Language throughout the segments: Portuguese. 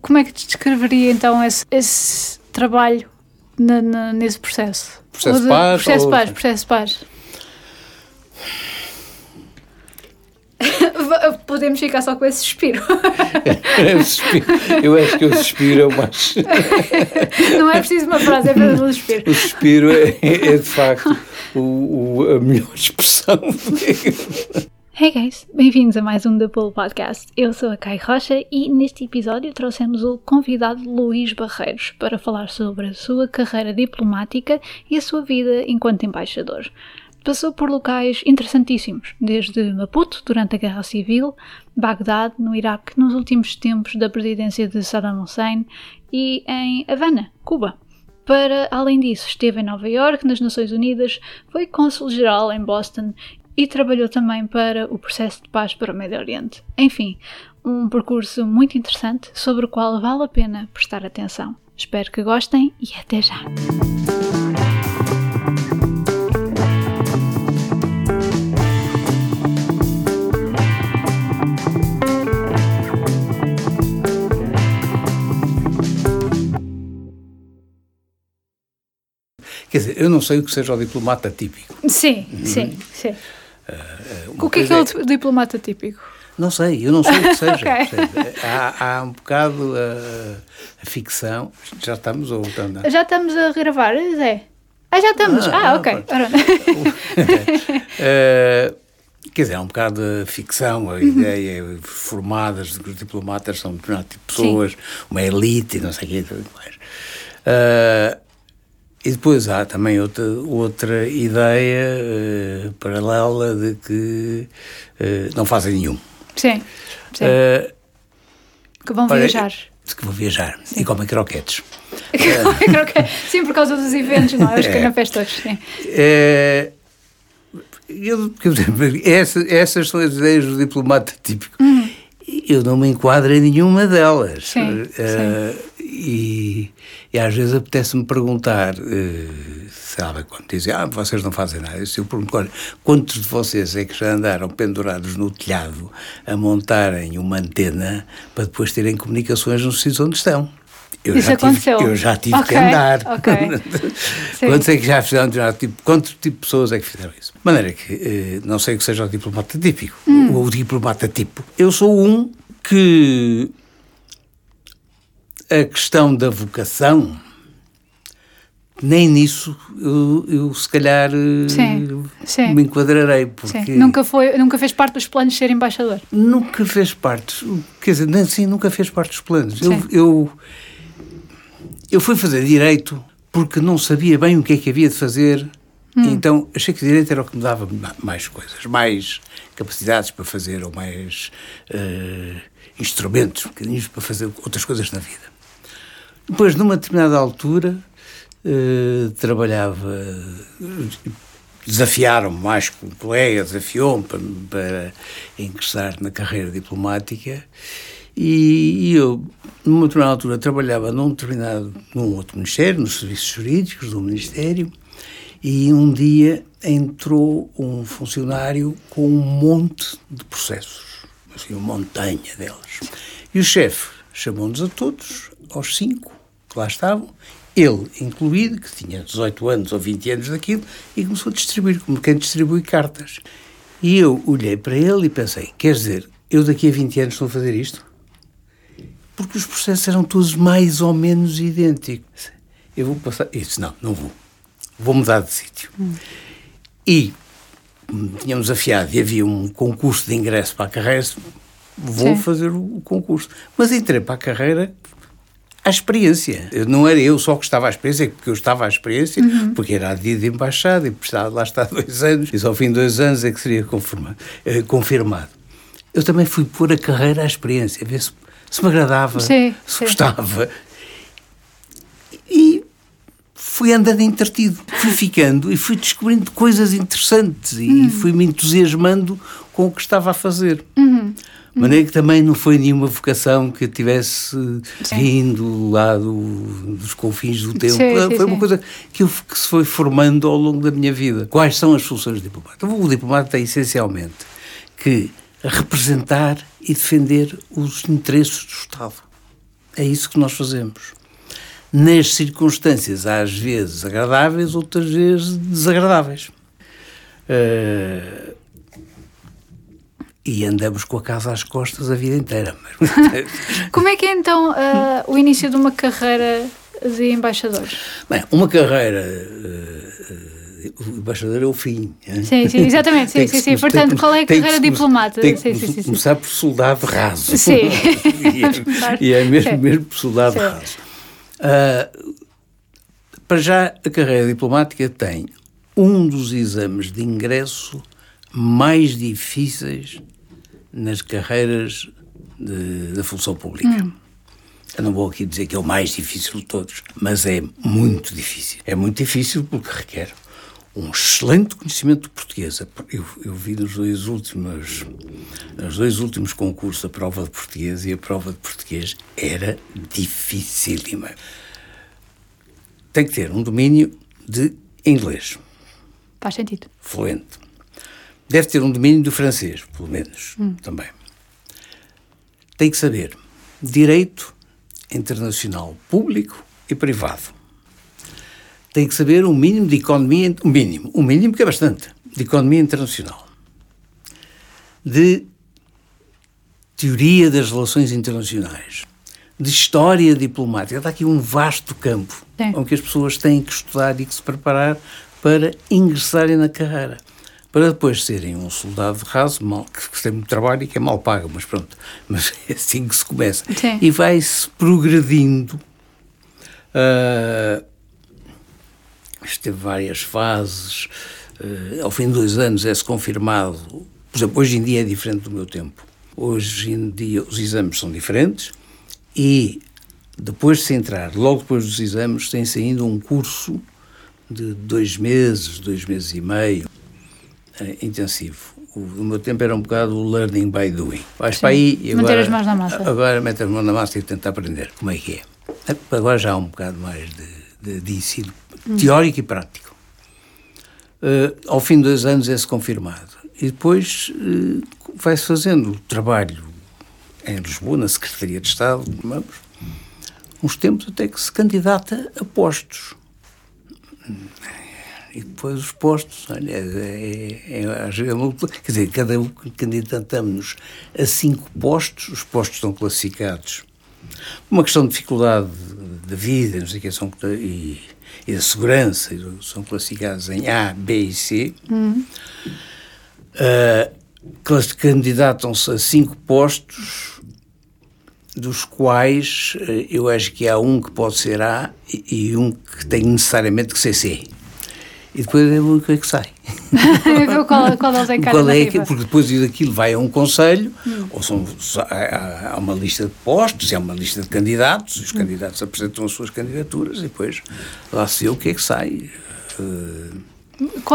como é que descreveria então esse, esse trabalho na, na, nesse processo? Processo de paz? Processo ou... paz, processo paz. Podemos ficar só com esse suspiro. eu acho que o suspiro é o mais. Não é preciso uma frase, é apenas um suspiro. O suspiro é, é de facto o, o, a melhor expressão. Hey guys, bem-vindos a mais um The Pull Podcast. Eu sou a Kai Rocha e neste episódio trouxemos o convidado Luís Barreiros para falar sobre a sua carreira diplomática e a sua vida enquanto embaixador. Passou por locais interessantíssimos, desde Maputo, durante a Guerra Civil, Bagdade, no Iraque, nos últimos tempos da presidência de Saddam Hussein e em Havana, Cuba. Para além disso, esteve em Nova York, nas Nações Unidas, foi cônsul-geral em Boston e trabalhou também para o processo de paz para o Médio Oriente. Enfim, um percurso muito interessante sobre o qual vale a pena prestar atenção. Espero que gostem e até já! Quer dizer, eu não sei o que seja o diplomata típico. Sim, uhum. sim, sim. Uh, o que é que é o é... diplomata típico? Não sei, eu não sei o que seja. okay. há, há, um bocado a, a, ficção. Já estamos ou estamos? Já estamos a gravar, Zé? Ah, já estamos. Ah, ah ok. uh, quer dizer, há um bocado de ficção, a uhum. ideia formadas de que os diplomatas são determinado tipo de pessoas, Sim. uma elite e não sei o que tudo mais. Uh, e depois há também outra, outra ideia uh, paralela de que uh, não fazem nenhum. Sim, sim. Uh, que vão viajar. Que vão viajar sim. e comem croquetes. sim, por causa dos eventos, não é? Os é. canapés todos, sim. É, eu, essa, essas são as ideias do diplomata típico. Hum. Eu não me enquadro em nenhuma delas. Sim, sim. E e às vezes apetece-me perguntar, uh, sabe, quando dizem, ah, vocês não fazem nada. Eu pergunto, olha, quantos de vocês é que já andaram pendurados no telhado a montarem uma antena para depois terem comunicações nos sítios onde estão? Eu Isso já aconteceu? Tive, eu já tive okay, que andar. Okay. Quantos é que já fizeram tipo, quanto tipo de pessoas é que fizeram isso? De maneira que, eh, não sei que seja o diplomata típico, hum. ou o diplomata tipo. Eu sou um que a questão da vocação, nem nisso eu, eu se calhar sim, sim. me enquadrarei. Porque sim. Nunca, foi, nunca fez parte dos planos de ser embaixador? Nunca fez parte, quer dizer, nem, sim, nunca fez parte dos planos. Eu, eu, eu fui fazer direito porque não sabia bem o que é que havia de fazer. Hum. Então achei que direito era o que me dava mais coisas, mais capacidades para fazer, ou mais uh, instrumentos, um para fazer outras coisas na vida. Depois, numa determinada altura, eh, trabalhava, desafiaram-me mais um colega, desafiou-me para, para ingressar na carreira diplomática e, e, eu, numa determinada altura, trabalhava num determinado, num outro ministério, nos serviços jurídicos do ministério, e um dia entrou um funcionário com um monte de processos, assim, uma montanha deles. E o chefe chamou-nos a todos aos cinco que lá estavam, ele incluído, que tinha 18 anos ou 20 anos daquilo, e começou a distribuir, como quem distribui cartas. E eu olhei para ele e pensei: quer dizer, eu daqui a 20 anos estou a fazer isto? Porque os processos eram todos mais ou menos idênticos. Eu vou passar. Disse: não, não vou. Vou mudar de sítio. Hum. E tínhamos afiado e havia um concurso de ingresso para a carreira. Vou Sim. fazer o concurso. Mas entrei para a carreira à experiência. Não era eu só que estava à experiência, porque eu estava à experiência, uhum. porque era a dia de embaixada e precisava lá estar dois anos, e só ao fim de dois anos é que seria eh, confirmado. Eu também fui pôr a carreira à experiência, ver se, se me agradava, sim, se sim. gostava. E fui andando entretido, fui ficando e fui descobrindo coisas interessantes e uhum. fui-me entusiasmando com o que estava a fazer. Uhum. De maneira que também não foi nenhuma vocação que tivesse sim. vindo lá do, dos confins do tempo. Sim, sim, foi uma coisa que, eu, que, se foi formando ao longo da minha vida. Quais são as funções do diplomata? O diplomata tem essencialmente que representar e defender os interesses do Estado. É isso que nós fazemos. Nas circunstâncias, às vezes agradáveis, outras vezes desagradáveis. Uh, e andamos com a casa às costas a vida inteira. Como é que é então uh, o início de uma carreira de embaixador? Bem, uma carreira. Uh, o embaixador é o fim. Sim, sim, exatamente. Sim, sim, sim. Portanto, qual é a carreira diplomata? Tem que sim, sim, começar por soldado raso. Sim. e, é, e é mesmo, mesmo por soldado raso. Uh, para já, a carreira diplomática tem um dos exames de ingresso mais difíceis nas carreiras da função pública. Hum. Eu não vou aqui dizer que é o mais difícil de todos, mas é muito difícil. É muito difícil porque requer um excelente conhecimento do português. Eu, eu vi nos dois últimos, nos dois últimos concursos a prova de português e a prova de português era dificílima. Tem que ter um domínio de inglês. Faz sentido. Fluente. Deve ter um domínio do francês, pelo menos, hum. também. Tem que saber direito internacional público e privado. Tem que saber um mínimo de economia, um mínimo, um mínimo que é bastante, de economia internacional. De teoria das relações internacionais, de história diplomática. Está aqui um vasto campo Sim. onde as pessoas têm que estudar e que se preparar para ingressarem na carreira para depois serem um soldado raso, mal, que tem muito trabalho e que é mal pago, mas pronto, mas é assim que se começa. Sim. E vai-se progredindo. Uh, esteve várias fases. Uh, ao fim de dois anos é-se confirmado. Por exemplo, hoje em dia é diferente do meu tempo. Hoje em dia os exames são diferentes e depois de se entrar, logo depois dos exames, tem-se ainda um curso de dois meses, dois meses e meio, intensivo. O, o, meu tempo era um bocado o learning by doing. Vais para aí e agora... Meter as mãos na massa. Agora meter as mãos na massa e tentar aprender como é que é. Agora já há um bocado mais de, de, de ensino hum. teórico e prático. Uh, ao fim de dois anos é-se confirmado. E depois uh, vai-se fazendo trabalho em Lisboa, na Secretaria de Estado, vamos, uns tempos até que se candidata a postos e depois os postos, olha, é, é, é, quer dizer, cada um candidatamos a cinco postos, os postos estão classificados. Uma questão de dificuldade da vida, não sei o que, são, e, e da segurança, são classificados em A, B e C. Uhum. Uh, candidatam-se a cinco postos, dos quais uh, eu acho que há um que pode ser A e, e um que tem necessariamente que ser C e depois é o que é que sai. qual, qual é qual é que, Porque depois daquilo vai a um conselho, hum. ou são, há, há, uma lista de postos, há uma lista de candidatos, os hum. candidatos apresentam as suas candidaturas e depois lá se vê o que é que sai. Uh,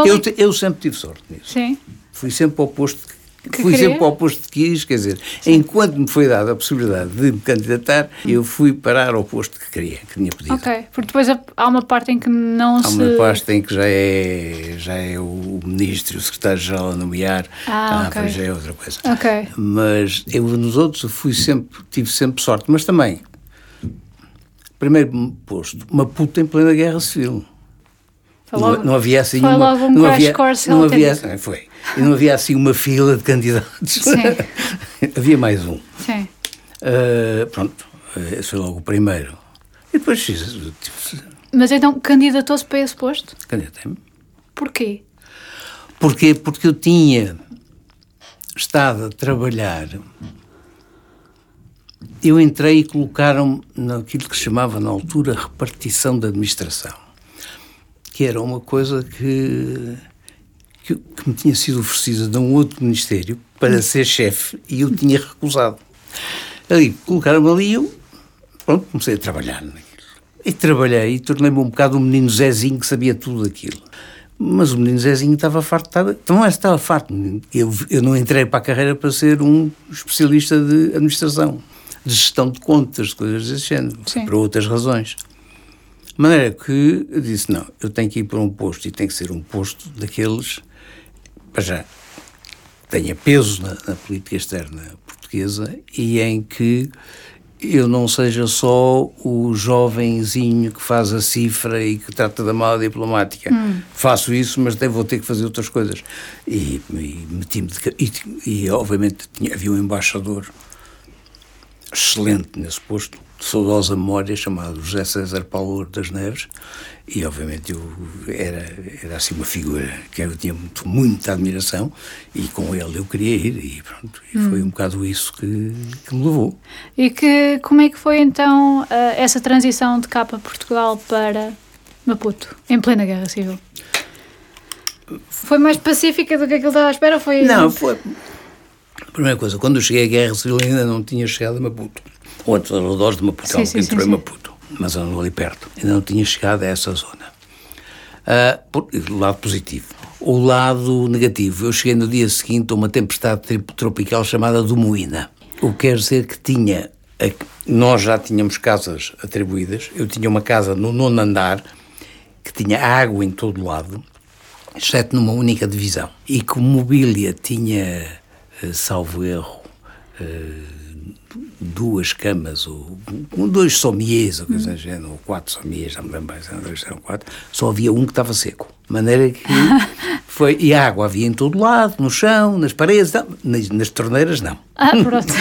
eu, é? eu sempre tive sorte nisso. Sim. Fui sempre ao posto que fui queria? sempre ao posto de quis, quer dizer, Sim. enquanto me foi dada a possibilidade de me candidatar, eu fui parar ao posto que queria, que tinha pedido. Ok, porque depois há uma parte em que não há se... Há uma parte em que já é, já é o ministro, o secretário-geral a nomear, ah, ah okay. já é outra coisa. Ok. Mas eu nos outros fui sempre, tive sempre sorte, mas também, primeiro posto, uma puta em plena guerra civil. Logo, não, não, havia assim foi uma, logo um não havia, não havia, foi e não havia assim uma fila de candidatos Sim. havia mais um Sim. Uh, pronto esse foi logo o primeiro e depois tipo, mas então candidatou-se para esse posto? candidatei-me porquê? Porquê? porque eu tinha estado a trabalhar eu entrei e colocaram-me naquilo que se chamava na altura repartição da administração que era uma coisa que, que, que me tinha sido oferecida de um outro ministério para ser chefe e eu tinha recusado. Ali, colocaram-me ali e eu, pronto, comecei a trabalhar naquilo. E trabalhei e tornei-me um bocado um menino Zezinho que sabia tudo aquilo. Mas o menino Zezinho estava farto, estava, não é estava farto. Eu, eu não entrei para a carreira para ser um especialista de administração, de gestão de contas, de coisas desse género, Sim. para outras razões. De maneira que eu disse: não, eu tenho que ir para um posto e tem que ser um posto daqueles, para já, tenha peso na, na política externa portuguesa e em que eu não seja só o jovenzinho que faz a cifra e que trata da mala diplomática. Hum. Faço isso, mas vou ter que fazer outras coisas. E, e meti-me de, e, e, obviamente tinha, havia um embaixador excelente nesse posto, de saudosa memória, chamado José César Paulo das Neves, e obviamente eu era, era assim uma figura que eu tinha muito, muita admiração e com ele eu queria ir e pronto, e hum. foi um bocado isso que, que me levou. E que, como é que foi então uh, essa transição de capa Portugal para Maputo, em plena Guerra Civil? Foi mais pacífica do que aquilo estava à espera? Foi... Não, foi... Primeira coisa, quando eu cheguei à Guerra Civil ainda não tinha chegado a Maputo. Ou antes, a de Maputo, sim, sim, entrou sim, em Maputo mas andou ali perto. Ainda não tinha chegado a essa zona. Uh, por, lado positivo. O lado negativo, eu cheguei no dia seguinte a uma tempestade tropical chamada Moina. O que quer dizer que tinha. Nós já tínhamos casas atribuídas. Eu tinha uma casa no nono andar que tinha água em todo lado, exceto numa única divisão. E que mobília tinha, eh, salvo erro, uh, duas camas, ou dois sommiers, ou coisa género, ou quatro sommiers, já me lembro bem, eram dois, eram quatro, só havia um que estava seco. De maneira que foi. E a água havia em todo lado, no chão, nas paredes, não, nas, nas torneiras não. Ah, pronto.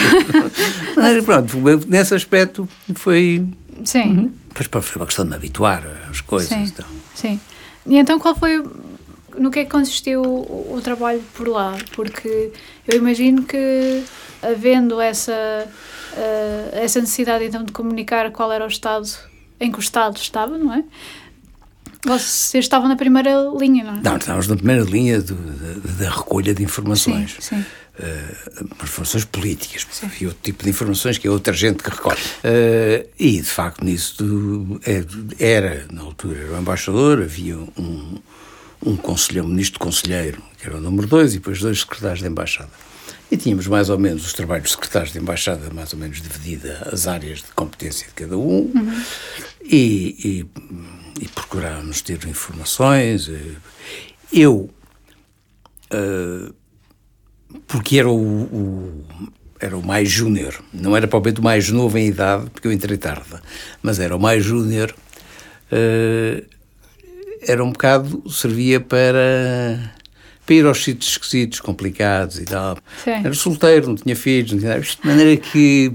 Mas, pronto, nesse aspecto foi. Sim. Depois foi uma questão de me habituar às coisas. Sim. Então. Sim. E então qual foi. No que é que consistiu o, o trabalho por lá? Porque eu imagino que havendo essa, uh, essa necessidade então de comunicar qual era o estado em que o Estado estava, não é? Vocês estavam na primeira linha, não é? Não, estávamos na primeira linha da recolha de informações. Sim, sim. Uh, informações políticas, sim. havia outro tipo de informações que é outra gente que recolhe. Uh, e, de facto, nisso é, era, na altura, era o embaixador, havia um, um conselheiro, um ministro conselheiro, que era o número dois, e depois dois secretários de embaixada. E tínhamos mais ou menos os trabalhos secretários de embaixada, mais ou menos dividida as áreas de competência de cada um, uhum. e, e, e procurávamos ter informações. Eh, eu, uh, porque era o, o, era o mais júnior, não era propriamente o mais novo em idade, porque eu entrei tarde, mas era o mais júnior, uh, era um bocado, servia para para ir aos sítios esquisitos, complicados e tal. Sim. Era solteiro, não tinha filhos, não tinha, de maneira que,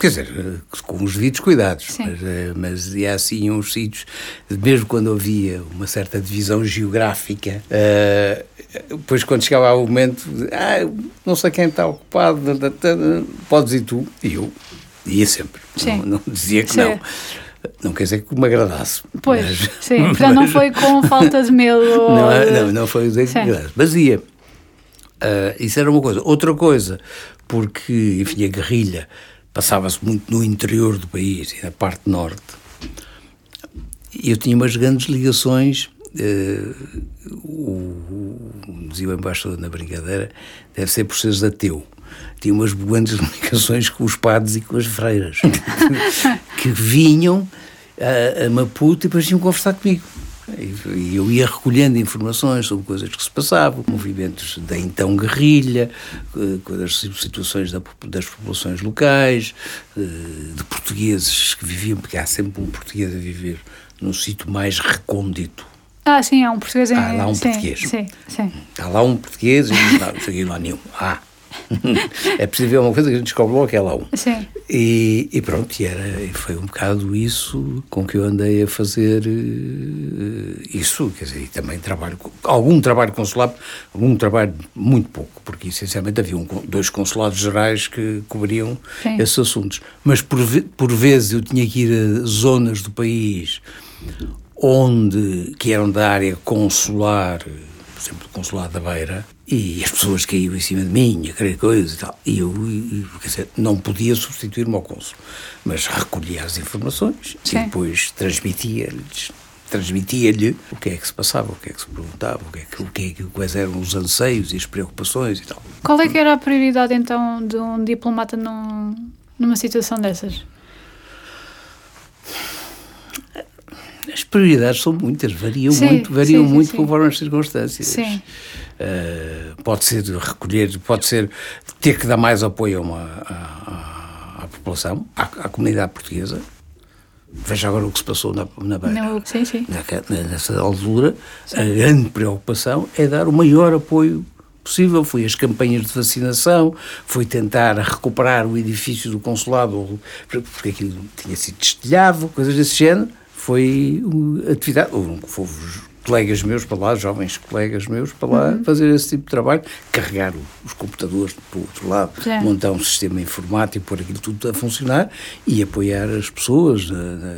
quer dizer, com os devidos cuidados, Sim. mas, eh, mas ia assim uns sítios, mesmo quando havia uma certa divisão geográfica, uh, depois quando chegava ao momento, ah, não sei quem está ocupado, podes ir tu, e eu ia sempre, não, não, dizia que Sim. não. Não quer dizer que me agradasse. Pois, mas, sim. Portanto, não foi com falta de medo. Não, não, não foi dizer que agradasse. Mas ia. Uh, isso era uma coisa. Outra coisa, porque, enfim, a guerrilha passava-se muito no interior do país e na parte norte. Eu tinha umas grandes ligações. Uh, o, o, dizia o embaixador na brincadeira, deve ser por seres ateu tinha umas grandes ligações com os padres e com as freiras, que vinham a, a Maputo e depois vinham conversar comigo. E eu ia recolhendo informações sobre coisas que se passavam, movimentos da então guerrilha, das situações das populações locais, eh, de portugueses que viviam, porque há sempre um português a viver num sítio mais recôndito. Ah, sim, há um português em... Há lá um sim, português. Sim, sim. Há lá um português e não cheguei lá nenhum. Ah, é preciso ver uma coisa que a gente descobre logo que é lá um. Sim. E, e pronto, e era, foi um bocado isso com que eu andei a fazer uh, isso, quer dizer, e também trabalho, algum trabalho consular, algum trabalho muito pouco, porque essencialmente havia um, dois consulados gerais que cobriam Sim. esses assuntos. Mas por, por vezes eu tinha que ir a zonas do país onde, que eram da área consular, por exemplo, o consulado da Beira, e as pessoas caíam em cima de mim, a querer coisas e tal. E eu, quer dizer, não podia substituir-me ao cônsul, mas recolhia as informações Sim. e depois transmitia-lhes transmitia-lhe o que é que se passava, o que é que se perguntava, o que é que, o que, é que, quais eram os anseios e as preocupações e tal. Qual é que era a prioridade então de um diplomata num, numa situação dessas? As prioridades são muitas, variam sim, muito, variam sim, muito sim, conforme as circunstâncias. Sim. Uh, pode ser recolher, pode ser ter que dar mais apoio a uma, a, a, população, à, à comunidade portuguesa. Veja agora o que se passou na, na Beira. Não, sim, sim. Nessa altura, sim. a grande preocupação é dar o maior apoio possível. Foi as campanhas de vacinação, foi tentar recuperar o edifício do consulado, porque aquilo tinha sido destelhado, coisas desse género. Foi atividade. Houve colegas meus para lá, jovens colegas meus para lá, uhum. fazer esse tipo de trabalho, carregar os computadores para o outro lado, montar um sistema informático, pôr aquilo tudo a funcionar e apoiar as pessoas na, na,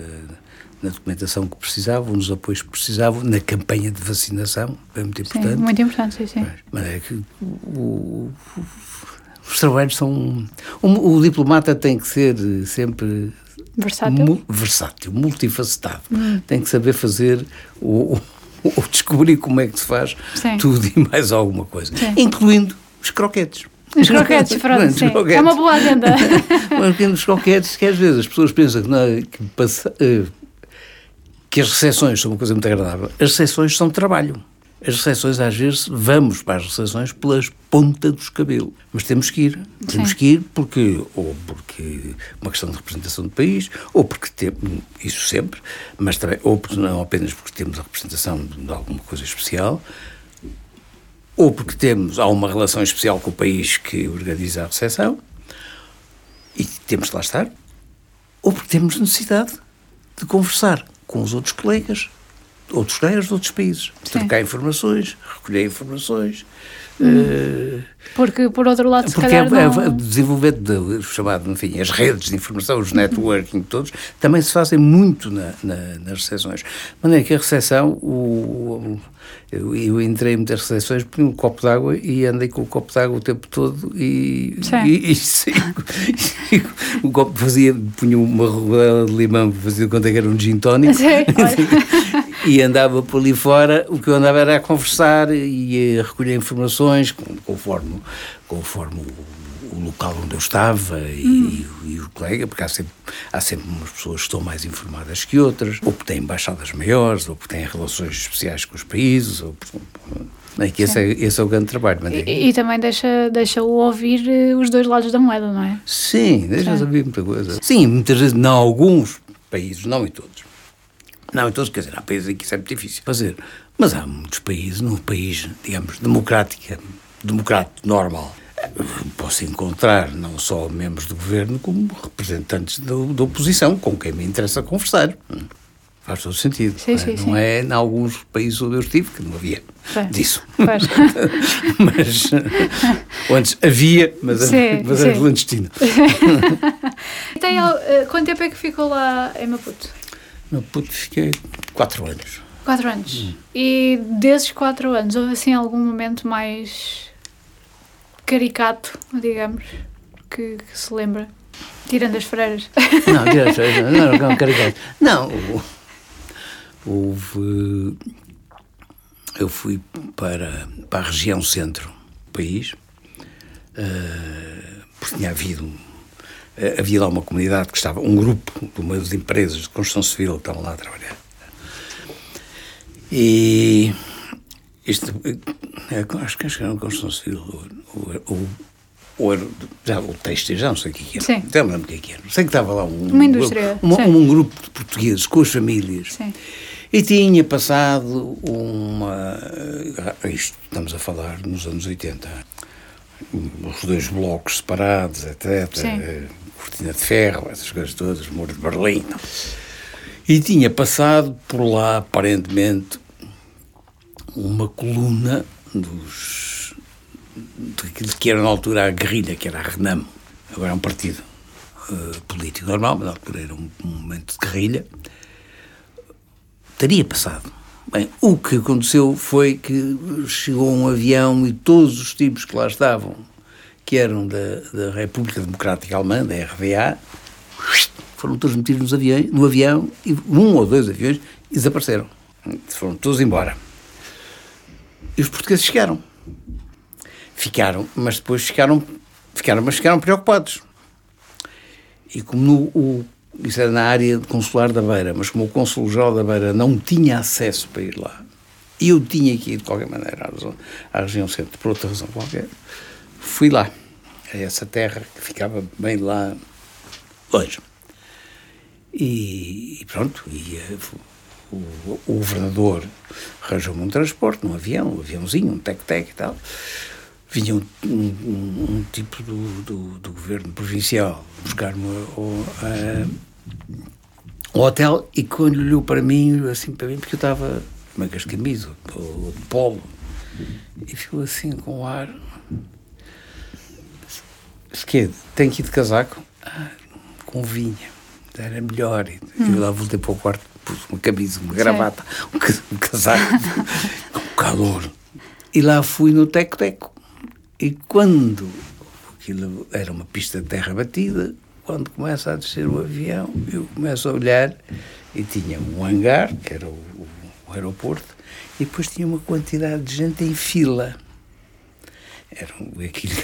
na documentação que precisavam, nos apoios que precisavam, na campanha de vacinação, é muito importante. Sim, muito importante, sim, sim. Mas, é que o, o, os trabalhos são... O, o diplomata tem que ser sempre Versátil? Mu versátil, multifacetado. Hum. Tem que saber fazer o, ou descobrir como é que se faz Sim. tudo e mais alguma coisa, Sim. incluindo os croquetes. Os croquetes, pronto, sim. Croquetes. É uma boa agenda. Mas os croquetes, que às vezes as pessoas pensam que, não, é, que, passa, eh, que as recepções são uma coisa muito agradável. As recepções são trabalho. As recepções, às vezes, vamos para as recepções pelas pontas dos cabelos. Mas temos que ir. Temos Sim. que ir porque, ou porque uma questão de representação do país, ou porque temos, isso sempre, mas também, ou não apenas porque temos a representação de alguma coisa especial, ou porque temos, há uma relação especial com o país que organiza a recepção, e temos de lá estar, ou porque temos necessidade de conversar com os outros colegas outros colegas de outros países, Sim. trocar informações, recolher informações. Hum. Uh, porque, por outro lado, se porque calhar é, não... é, desenvolvimento de, chamado, enfim, as redes de informação, os networking todos, também se fazem muito na, na, nas recepções. De maneira que a recepção, o, eu, eu entrei em muitas recepções, punha um copo d'água e andei com o copo d'água o tempo todo e, e, e, e, o copo fazia, punha uma rodela de limão, fazia conta que era um gin tónico. Sim, e andava por ali fora, o que eu andava era a conversar e a recolher informações conforme, conforme o, o local onde eu estava e, hum. e, e, o colega, porque há sempre, há sempre umas pessoas que estão mais informadas que outras, ou porque têm embaixadas maiores, ou porque têm relações especiais com os países, ou é que esse é, esse é, o grande trabalho. E, e, também deixa, deixa o ouvir eh, os dois lados da moeda, não é? Sim, deixa-o ouvir muita coisa. Sim, muitas vezes, em alguns países, não em todos, não, então, quer dizer, há países em que isso é muito difícil fazer. Mas há muitos países, num país, digamos, democrático, democrático, normal, posso encontrar não só membros do governo, como representantes da, da oposição, com quem me interessa conversar. Faz todo sentido. Sim, sim, não sim. é em alguns países onde eu estive que não havia disso. mas antes havia, mas, sim, mas era clandestino. Uh, quanto tempo é que ficou lá em Maputo? No Puto fiquei quatro anos. Quatro anos. Hum. E desses quatro anos, houve assim algum momento mais caricato, digamos, que, que se lembra? Tirando as freiras. Não, tirando as freiras, não, não, não caricato. Não, houve. Eu fui para, para a região centro do país, uh, porque tinha havido havia lá uma comunidade que estava, um grupo de uma das empresas de construção civil que estavam lá a trabalhar. E isto, é, acho, que era uma construção civil, ou, ou, ou era, já, o texto, já não sei o que era. Sim. Já não lembro o que era. Sei que estava lá um, uma indústria. Um, um, um, grupo de portugueses com as famílias. Sim. E tinha passado uma. Eh, isto estamos a falar nos anos 80. Os dois blocos separados, etc. Sim cortina de ferro, essas coisas todas, muro de Berlim. E tinha passado por lá, aparentemente, uma coluna dos daquilo que era na altura a guerrilha, que era a Renamo. Agora é um partido uh, político normal, mas na altura era um, um momento de guerrilha. Teria passado. Bem, o que aconteceu foi que chegou um avião e todos os tipos que lá estavam que eram da, da República Democrática Alemã, da RDA, foram todos metidos nos no avião, e um ou dois aviões, e desapareceram. Foram todos embora. E os portugueses chegaram. Ficaram, mas depois ficaram, ficaram, mas ficaram preocupados. E como no, o, isso era na área consular da Beira, mas como o Consul-Geral da Beira não tinha acesso para ir lá, eu tinha que ir de qualquer maneira à, à região centro, por outra razão qualquer, fui lá, a essa terra que ficava bem lá longe. E, e pronto, e, o, o, governador arranjou-me um transporte, um avião, um aviãozinho, um tec-tec e tal. Vinha um, um, um tipo do, do, do, governo provincial buscar-me ao, ao hotel e quando olhou para mim, assim para mim, porque eu estava mangas de camisa, de polo, e ficou assim com o ar. Se que tem que ir de casaco? Ah, convinha, era melhor. Hum. Eu lá voltei para o quarto, pus uma camisa, uma gravata, um casaco, com calor. E lá fui no teco-teco. E quando aquilo era uma pista de terra batida, quando começa a descer o avião, eu começo a olhar e tinha um hangar, que era o, o aeroporto, e depois tinha uma quantidade de gente em fila. Era aquilo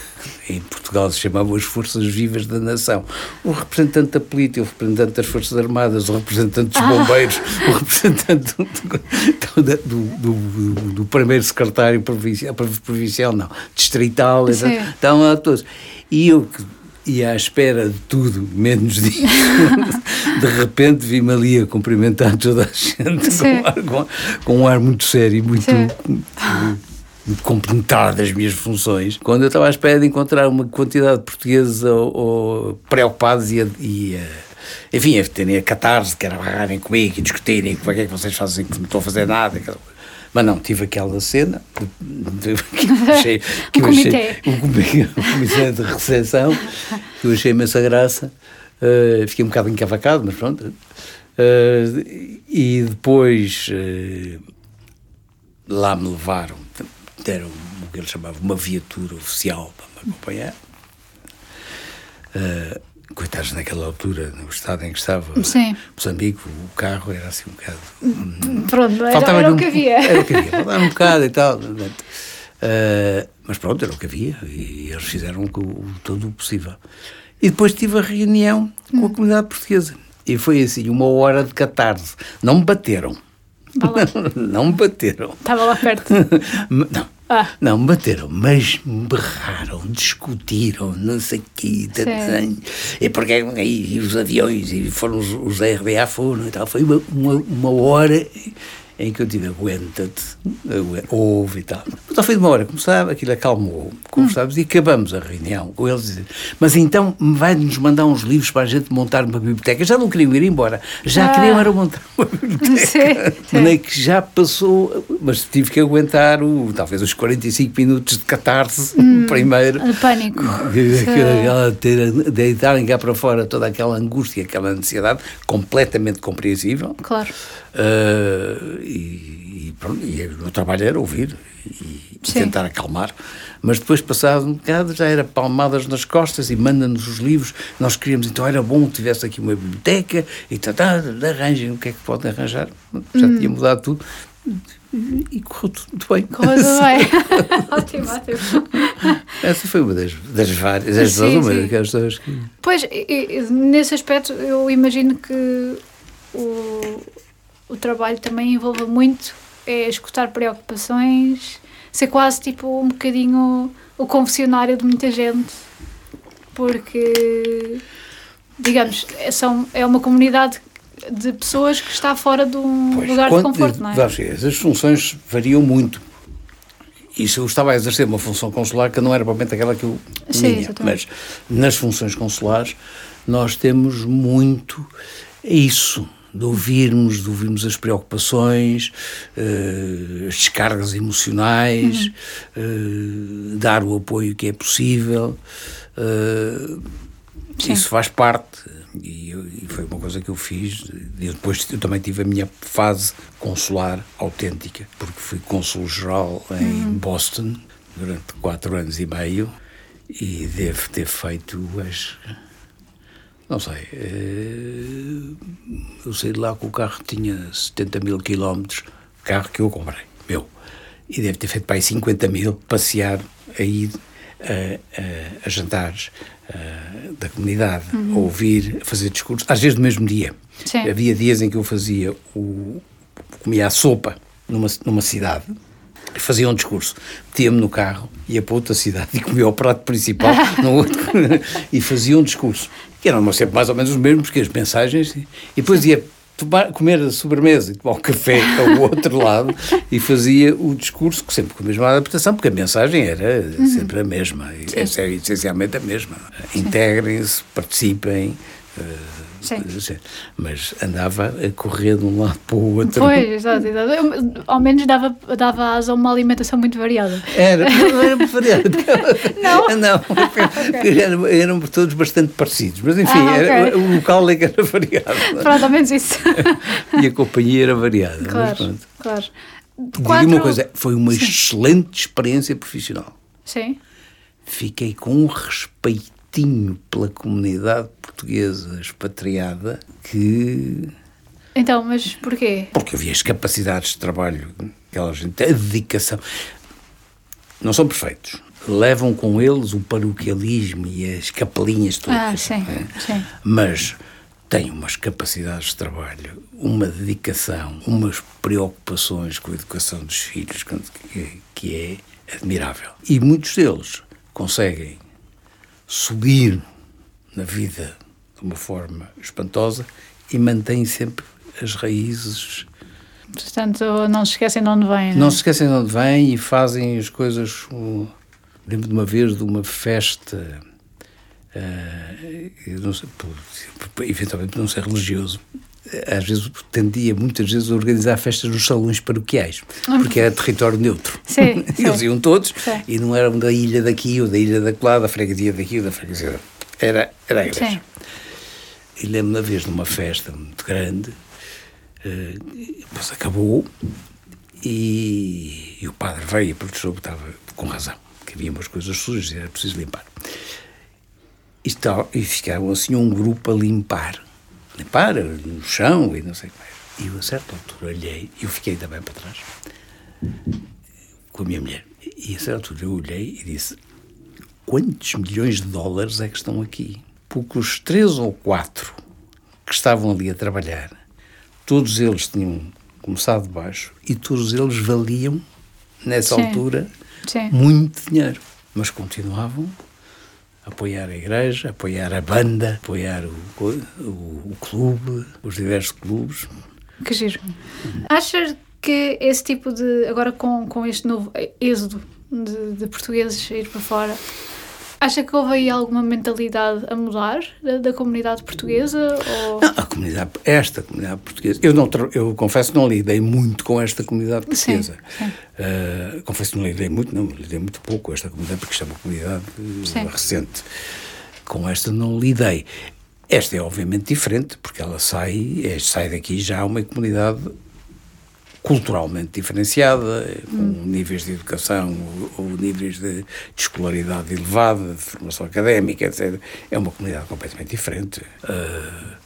em Portugal se chamavam as Forças Vivas da Nação. O representante da polícia, o representante das Forças Armadas, o representante dos bombeiros, ah. o representante do, do, do, do, primeiro secretário provincial, provincial, não, distrital, estavam lá todos. E eu e à espera de tudo, menos disso, de repente vi-me ali a cumprimentar toda a gente com um, ar, com, com um, ar, muito sério e muito, muito, compenetrado das minhas funções. Quando eu estava à espera de encontrar uma quantidade de portugueses ou, ou preocupados e, e enfim, a terem a catarse, que era agarrarem comigo e discutirem como é que é que vocês fazem que não estou a fazer nada. Mas não, tive aquela cena de, de, que eu achei. Que um eu. Achei, um, comitê de recepção, que eu achei imensa graça. Uh, fiquei um bocado encavacado, mas pronto. Uh, e depois uh, lá me levaram, deram o que eles chamavam uma viatura oficial para me acompanhar. Uh, coitados naquela altura, no estado em que estava Sim. Moçambique, o carro era assim um bocado. Hum, pronto, era, era um, o que havia. Era o que havia, faltava um bocado e tal. Uh, mas pronto, era o que havia e eles fizeram o, todo o possível. E depois tive a reunião com a hum. comunidade portuguesa. E foi assim, uma hora de catarse. Não me bateram. Não me bateram. Estava lá perto. não, ah. Não, me bateram, mas me berraram, discutiram, não sei o quê. E porque aí os aviões, e foram os, os RDA foram e tal. Foi uma, uma, uma hora em que eu tive aguenta-te, ouve e tal. Mas ao fim de uma hora começava, aquilo acalmou, conversámos hum. e acabamos a reunião com eles. Mas então vai-nos mandar uns livros para a gente montar uma biblioteca. Já não queriam ir embora, já ah. queriam era montar uma biblioteca. Sim, sim. que já passou, mas tive que aguentar o, talvez os 45 minutos de catarse hum, primeiro. De pânico. Deitarem cá para fora toda aquela angústia, aquela ansiedade, completamente compreensível. Claro. Uh, e, e, pronto, e o meu trabalho era ouvir e, e tentar acalmar. Mas depois, passado um bocado, já era palmadas nas costas e manda-nos os livros. Nós queríamos, então era bom que tivesse aqui uma biblioteca e tá, tá, arranjem o que é que podem arranjar. Já hum. tinha mudado tudo e correu tudo muito bem. Correu tudo bem. ótimo, ótimo. Essa foi uma das, das várias, das sim, uma das que... Pois, nesse aspecto, eu imagino que o, o trabalho também envolve muito é escutar preocupações, ser quase tipo um bocadinho o confessionário de muita gente, porque, digamos, é, são, é uma comunidade de pessoas que está fora de um pois, lugar de conforto, não é? As funções variam muito. E se eu estava a exercer uma função consular que não era propriamente aquela que eu Sim, tinha, mas nas funções consulares nós temos muito isso de ouvirmos, de ouvirmos as preocupações, uh, as descargas emocionais, uhum. uh, dar o apoio que é possível. Uh, isso faz parte e, e, foi uma coisa que eu fiz. E depois eu também tive a minha fase consular autêntica, porque fui cônsul-geral em uhum. Boston durante quatro anos e meio e devo ter feito as não sei. Eh, eu saí de lá com o carro tinha 70 mil quilómetros, carro que eu comprei, meu. E deve ter feito para aí 50 mil, passear aí a, a, a jantares a, da comunidade, uhum. a ouvir, a fazer discursos, às vezes no mesmo dia. Sim. Havia dias em que eu fazia o. comia a sopa numa, numa cidade fazia um discurso, metia-me no carro, ia para outra cidade e comia o prato principal no outro, e fazia um discurso. Que eram sempre mais ou menos os mesmos que as mensagens, e depois ia tomar, comer a sobremesa e tomar um café ao outro lado e fazia o discurso sempre com a mesma adaptação, porque a mensagem era uhum. sempre a mesma, é essencialmente a mesma. Integrem-se, participem. Uh, Sim. Mas andava a correr de um lado para o outro. Pois, exato, exato. Ao menos dava, dava asa a uma alimentação muito variada. Era, não era muito variada. não? Não, okay. eram, eram todos bastante parecidos. Mas enfim, ah, okay. era, o local é que era variado. Pronto, ao menos isso. e a companhia era variada. Claro, claro. Quatro... Digo uma coisa, foi uma Sim. excelente experiência profissional. Sim. Fiquei com um respeito pela comunidade portuguesa expatriada que. Então, mas porquê? Porque havia as capacidades de trabalho, aquela gente, a dedicação. Não são perfeitos. Levam com eles o paroquialismo e as capelinhas todas. Ah, sim, é? sim. Mas têm umas capacidades de trabalho, uma dedicação, umas preocupações com a educação dos filhos que é admirável. E muitos deles conseguem subir na vida de uma forma espantosa e mantém sempre as raízes. Portanto, não se esquecem de onde vêm. Não, não é? se esquecem de onde vêm e fazem as coisas. lembro de uma vez de uma festa, uh, não sei, por, eventualmente não ser religioso, às vezes tendia muitas vezes a organizar festas nos salões paroquiais, porque era território neutro. Sim, Eles iam todos sim. e não eram da ilha daqui ou da ilha da lá, da freguesia daqui ou da freguesia. Era, era a igreja. Sim. E lembro-me uma vez numa festa muito grande, uh, depois acabou e, e, o padre veio e protestou que estava com razão, que havia umas coisas sujas e era preciso limpar. E, tal, e ficava assim um grupo a limpar limpar no chão e não sei como é. E eu, a certa altura, olhei, e eu fiquei também para trás, com a minha mulher. E a certa altura eu olhei e disse: quantos milhões de dólares é que estão aqui? Porque os três ou quatro que estavam ali a trabalhar, todos eles tinham começado de baixo e todos eles valiam, nessa Sim. altura, Sim. muito dinheiro. Mas continuavam apoiar a igreja, apoiar a banda, apoiar o, o, o clube, os diversos clubes. Que giro. Achas que esse tipo de. Agora com, com este novo êxodo de, de portugueses ir para fora, Acha que houve aí alguma mentalidade a mudar da, da comunidade portuguesa? Ou... Não, a comunidade, esta comunidade portuguesa. Eu, não, eu confesso que não lidei muito com esta comunidade portuguesa. Sim, sim. Uh, confesso que não lidei muito, não, lidei muito pouco com esta comunidade, porque isto é uma comunidade sim. recente. Com esta não lidei. Esta é obviamente diferente, porque ela sai, é, sai daqui já uma comunidade culturalmente diferenciada, com hum. níveis de educação ou, ou níveis de, de, escolaridade elevada, de formação académica, etc. É uma comunidade completamente diferente. Uh,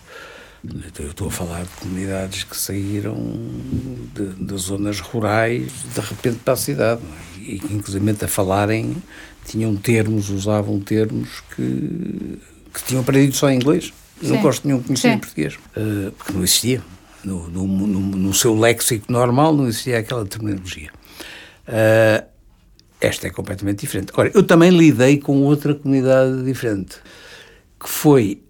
eu estou a falar de comunidades que saíram das zonas rurais de repente para a cidade é? e que, inclusive, a falarem, tinham termos, usavam termos que, que tinham aprendido só em inglês. Sim. Não gosto nenhum conhecer em português, uh, porque não existia no, no, no, seu léxico normal não existia aquela terminologia. Uh, esta é completamente diferente. Agora, eu também lidei com outra comunidade diferente, que foi,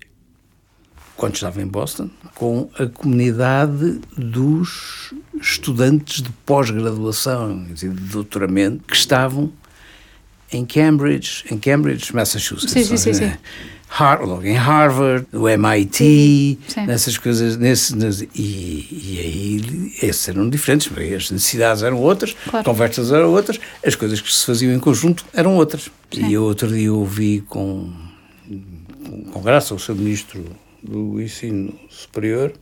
quando estava em Boston, com a comunidade dos estudantes de pós-graduação e de doutoramento que estavam em Cambridge, em Cambridge, Massachusetts. Sim, sim, sim. sim. Har em Harvard, no MIT, sim, sim. nessas coisas, nesse, nesse, e, e aí esses eram diferentes, as necessidades eram outras, claro. conversas eram outras, as coisas que se faziam em conjunto eram outras. Sim. E outro dia ouvi com, com graça o seu ministro do Ensino Superior,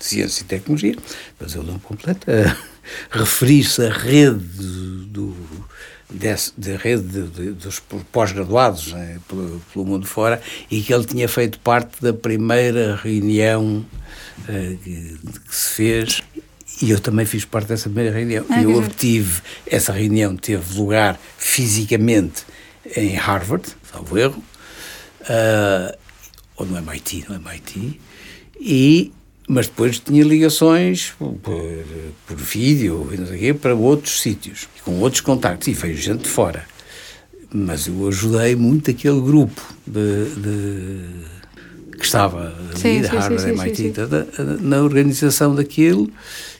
de Ciência e Tecnologia, mas ele não completa, referir-se à rede do desse, de rede de, de, dos pós-graduados né, pelo, pelo, mundo fora e que ele tinha feito parte da primeira reunião uh, que, que, se fez e eu também fiz parte dessa primeira reunião. Ah, eu obtive, essa reunião teve lugar fisicamente em Harvard, salvo erro, uh, ou no MIT, no MIT, e mas depois tinha ligações por, por vídeo quê, para outros sítios, com outros contactos, e veio gente de fora. Mas eu ajudei muito aquele grupo de, de que estava ali, da Harvard, sim, MIT, sim, sim. na organização daquilo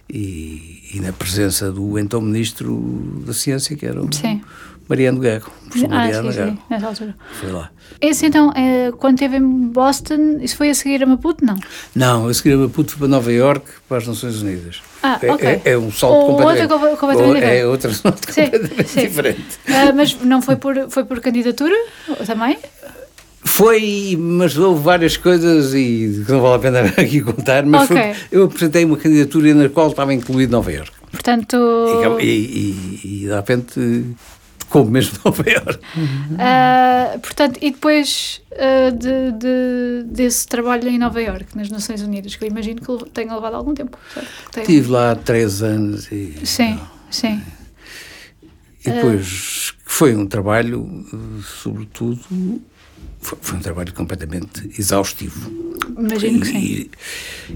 e, e na presença do então Ministro da Ciência, que era o Sim. Mariano Guerro. o professor Ah, Mariano sim, sim, nessa altura. Lá. Esse então, é, quando esteve em Boston, isso foi a seguir a Maputo? Não. Não, a seguir a Maputo para Nova Iorque para as Nações Unidas. Ah, é, ok. é, é um salto Ou outra completamente, co- completamente ou- É diferente. outra salto Sim, completamente sim. diferente. Ah, mas não foi por, foi por candidatura também? Foi, mas houve várias coisas e que não vale a pena aqui contar, mas Ok. foi- eu apresentei uma candidatura na qual estava incluído Nova Iorque. Portanto, E, e, e, e de repente como mesmo Nova Iorque. ah, portanto e depois ah, de, de- desse trabalho em Nova Iorque, nas Nações Unidas, que eu imagino que tenha levado algum tempo. tenha- Estive lá três anos e, Sim, sim. e depois foi um trabalho, sobretudo, foi, foi um trabalho completamente exaustivo. Imagino que sim. E-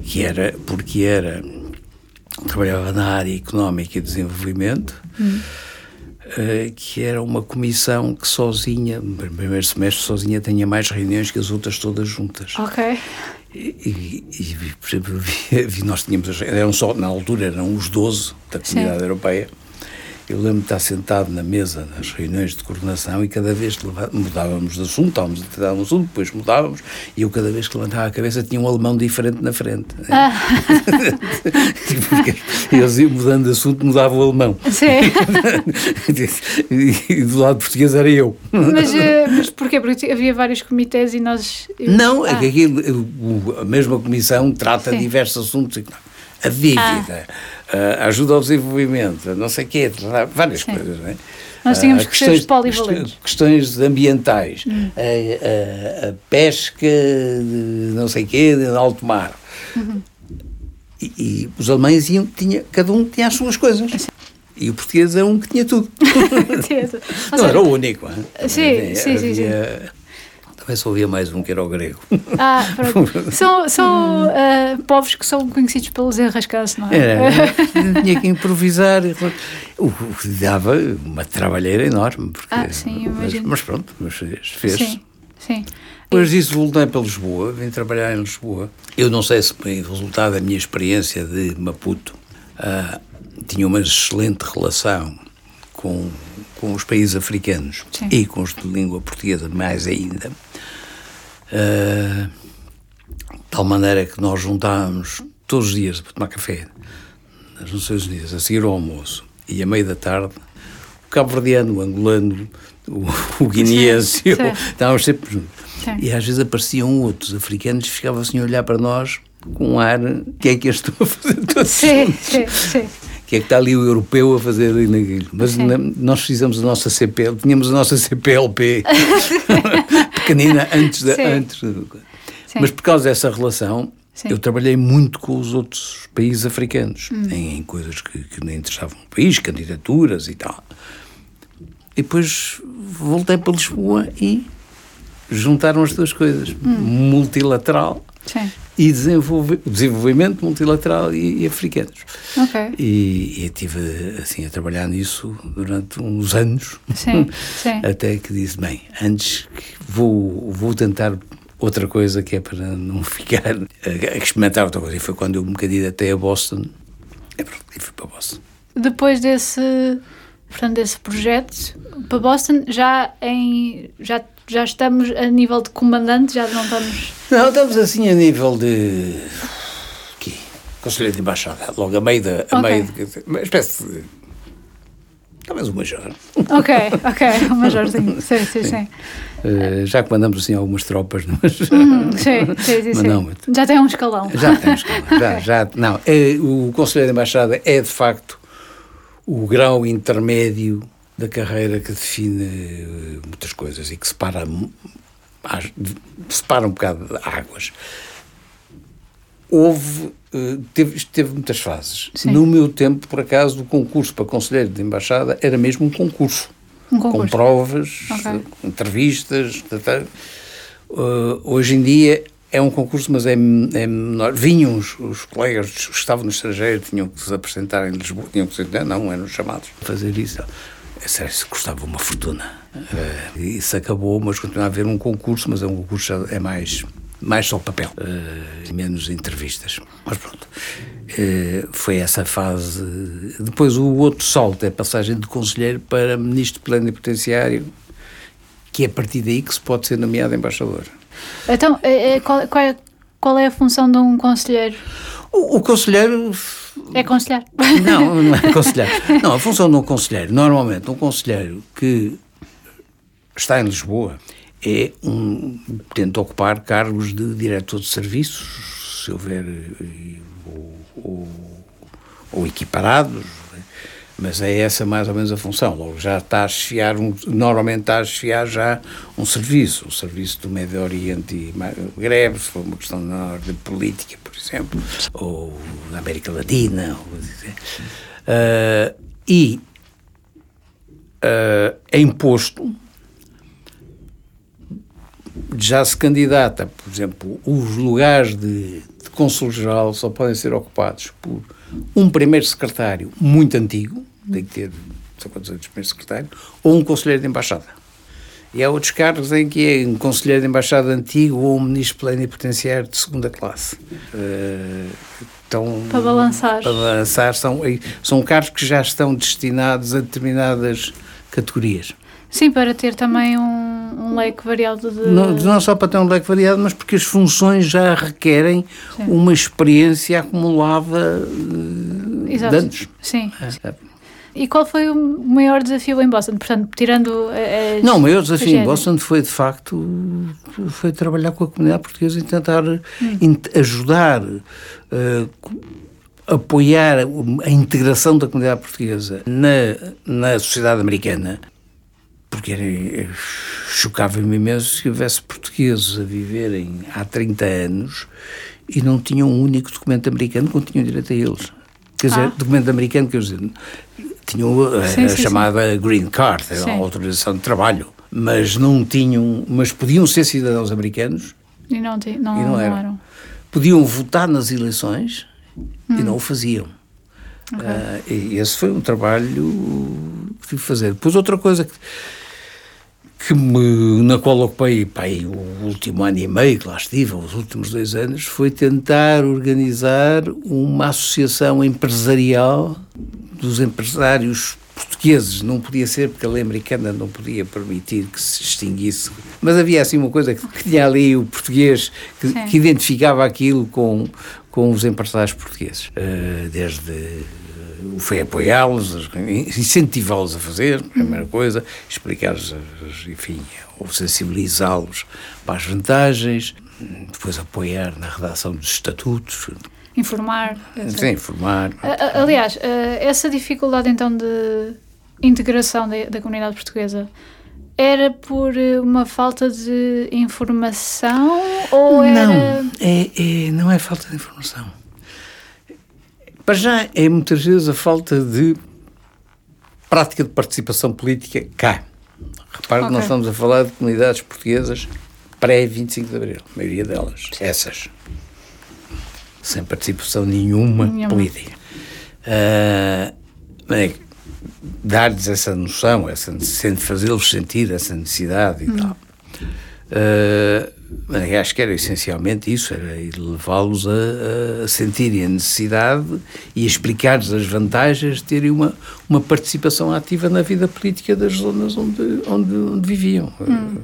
que era, porque era, trabalhava na área económica e desenvolvimento, Hum. Eh, que era uma comissão que sozinha, no primeiro semestre, sozinha tinha mais reuniões que as outras todas juntas. Ok. E, e- e, nós tínhamos, eram só, na altura eram os 12 da comunidade Sim. europeia. Eu lembro de estar sentado na mesa nas reuniões de coordenação e cada vez que mudávamos de assunto, estávamos a tratar um assunto, depois mudávamos, e eu cada vez que levantava a cabeça tinha um alemão diferente na frente. Ah. Eles iam mudando de assunto, mudava o alemão. Sim. e, do lado português era eu. Mas, eh, mas porquê? Porque havia vários comitês e nós. Não, é Ah, que aquilo, a mesma comissão trata Sim. diversos assuntos. A dívida, a ajuda ao desenvolvimento, não sei o quê, várias Sim. coisas. Não é? Nós tínhamos Ah, que ser polivalentes. Hum. Questões ambientais, a, a- a pesca, de não sei o quê, de alto mar. Uhum. E, e os alemães iam, tinha, cada um tinha as suas coisas. E o português é um que tinha tudo. Ou não seja, era o único. hein? Sim, Havia- sim, sim, sim. Também só havia mais um que era o grego. Ah, pronto. São, são ah, povos que são conhecidos pelos enrascanços, não é? Era, tinha que improvisar. O que dava uma trabalheira enorme. Porque, Ah, sim, mas, mas pronto, mas fez. Sim, sim. Depois disso voltei para Lisboa, vim trabalhar em Lisboa. Eu não sei se foi resultado da minha experiência de Maputo. ah, tinha uma excelente relação com, com os países africanos Sim. e com os de língua portuguesa mais ainda. Ah, de tal maneira que nós juntávamos todos os dias para tomar café nas Nações Unidas, a seguir ao almoço e a meio da tarde, o cabo-verdiano, o angolano, o, o guineense, Sim, eu, sim. estávamos sempre juntos. E às vezes apareciam outros africanos e ficavam assim a olhar para nós com um ar, o que é que eu estou a fazer todos Sim, juntos? sim, sim. que é que está ali o europeu a fazer ali naquilo. Mas na- nós fizemos a nossa CPL, tínhamos a nossa CPLP pequenina antes da. Sim. Antes, da- Sim. Mas por causa dessa relação, Sim. eu trabalhei muito com os outros países africanos, Hum. em, em coisas que, que me interessavam o país, candidaturas e tal. E depois voltei para Lisboa e juntaram as duas coisas, Hum. multilateral Sim. E desenvolve, desenvolvimento multilateral e, e africanos. Ok. E, e estive assim a trabalhar nisso durante uns anos. Sim, sim. Até que disse, bem, antes vou, vou tentar outra coisa que é para não ficar a, a experimentar outra coisa. E foi quando eu me candidatei a Boston. E pronto, e fui para Boston. Depois desse, portanto, desse projeto para Boston, já em já já estamos a nível de comandante, já não estamos. Não, estamos assim a nível de. Aqui, Conselheiro de Embaixada, logo a meio da. A Ok. meio de, uma espécie de. Talvez o major. Ok, ok, o majorzinho. Sim, sim, sim. Eh, já comandamos assim algumas tropas, mas. Hum, sim, sim, sim, sim. não. Já tem um escalão. Já temos que já, já, não, é, o Conselheiro de Embaixada é de facto o grau intermédio da carreira que define eh, muitas coisas e que separa, separa um bocado de águas. Houve, eh, teve, isto teve muitas fases. Sim. No meu tempo, por acaso, o concurso para Conselheiro de Embaixada era mesmo um concurso. Um Com provas, Ok. eh, entrevistas. Uh, hoje em dia é um concurso, mas é, é menor. Vinham os, os colegas que estavam no estrangeiro, tinham que se apresentar em Lisboa, tinham que se não, eram chamados a fazer isso. Sério, isso custava uma fortuna. Uh, isso acabou, mas continua a haver um concurso, mas é um concurso é mais mais só papel, uh, menos entrevistas. Mas pronto, uh, foi essa fase. Depois o outro salto é a passagem de conselheiro para ministro plenipotenciário, que é a partir daí que se pode ser nomeado embaixador. Então, qual, qual, é, qual é a função de um conselheiro? O, o conselheiro. É conselheiro? Não, não é conselheiro. Não, a função de um conselheiro, normalmente, um conselheiro que está em Lisboa é um. tenta ocupar cargos de diretor de serviços, se houver. ou, ou, ou equiparados, mas é essa mais ou menos a função. Logo, já está a chefiar, um, normalmente está a chefiar já um serviço, o serviço do Médio Oriente e Greve, se for uma questão na ordem política, por exemplo, ou na América Latina, ou dizer. Uh, e uh, é imposto, já se candidata, por exemplo, os lugares de, de Consul-Geral só podem ser ocupados por um primeiro secretário muito antigo, tem que ter, só quantos anos, primeiro secretário, ou um conselheiro de embaixada. E há outros cargos em que é um conselheiro de embaixada antigo ou um ministro plenipotenciário de segunda classe. Uh, então, para balançar. Para balançar, são, são cargos que já estão destinados a determinadas categorias. Sim, para ter também um, um leque variado de. Não, não, só para ter um leque variado, mas porque as funções já requerem Sim. uma experiência acumulada Exato. de anos. Sim. É. E qual foi o maior desafio em Boston? Portanto, tirando as, Não, o maior desafio em Boston foi, de facto, foi trabalhar com a comunidade portuguesa e tentar hum. ajudar, uh, apoiar a integração da comunidade portuguesa na, na sociedade americana porque era, chocava-me imenso se houvesse portugueses a viverem há 30 anos e não tinham um único documento americano que tinham direito a eles. Quer dizer, ah. documento americano, quer dizer, tinham a, sim, a sim, chamada sim. green card, a autorização de trabalho, mas não tinham, mas podiam ser cidadãos americanos e não, não, e não, não eram. eram. Podiam votar nas eleições hum. e não o faziam. Okay. Uh, e esse foi um trabalho que tive que fazer. Depois outra coisa que que me, na qual ocupei pai, o último ano e meio que lá estive, os últimos dois anos, foi tentar organizar uma associação empresarial dos empresários portugueses. Não podia ser, porque a lei americana não podia permitir que se extinguisse. Mas havia assim uma coisa que, que tinha ali o português, que, que, identificava aquilo com, com os empresários portugueses. Uh, desde foi apoiá-los, incentivá-los a fazer, primeira coisa, explicar-lhes, enfim, ou sensibilizá-los para as vantagens, depois apoiar na redação dos estatutos. Informar. Sim, informar. Aliás, essa dificuldade então de integração da, da comunidade portuguesa era por uma falta de informação ou era... Não, é, é, não é falta de informação para já é muitas vezes a falta de prática de participação política cá. Repare okay. que nós estamos a falar de comunidades portuguesas pré-25 de Abril, a maioria delas, essas. Sem participação nenhuma, nenhuma. política. Uh, Dar-lhes essa noção, essa fazê-los sentir essa necessidade e hum. tal. Uh, acho que era essencialmente isso, era levá-los a, a, sentirem a necessidade e explicar-lhes as vantagens de terem uma, uma participação ativa na vida política das zonas onde, onde, onde viviam. Hum.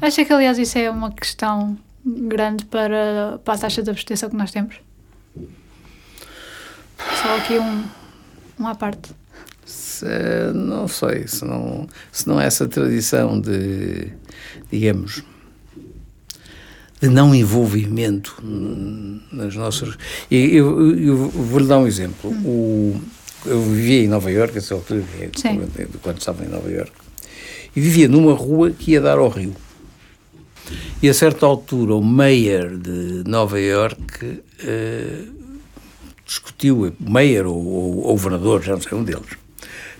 Acha que, aliás, isso é uma questão grande para, para a taxa de abstenção que nós temos? Só aqui um, um à parte. Se, não sei, se não, se não é essa tradição de, digamos, de não envolvimento nas nossas. Eu, eu vou-lhe dar um exemplo. O, eu vivia em Nova Iorque, essa altura, quando estava em Nova Iorque, e vivia numa rua que ia dar ao rio. E a certa altura, o mayor de Nova Iorque uh, discutiu, o mayor ou, ou, ou já não sei, um deles,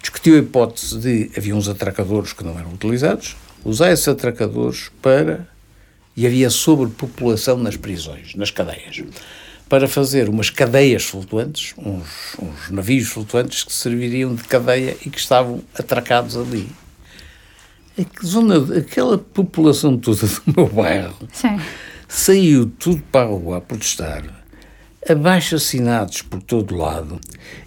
discutiu a hipótese de havia uns atracadores que não eram utilizados, usar esses atracadores para e havia sobrepopulação nas prisões, nas cadeias, para fazer umas cadeias flutuantes, uns, uns navios flutuantes que serviriam de cadeia e que estavam atracados ali. Zona, aquela população toda do meu bairro Sim. saiu tudo para a rua a protestar, abaixo assinados por todo lado.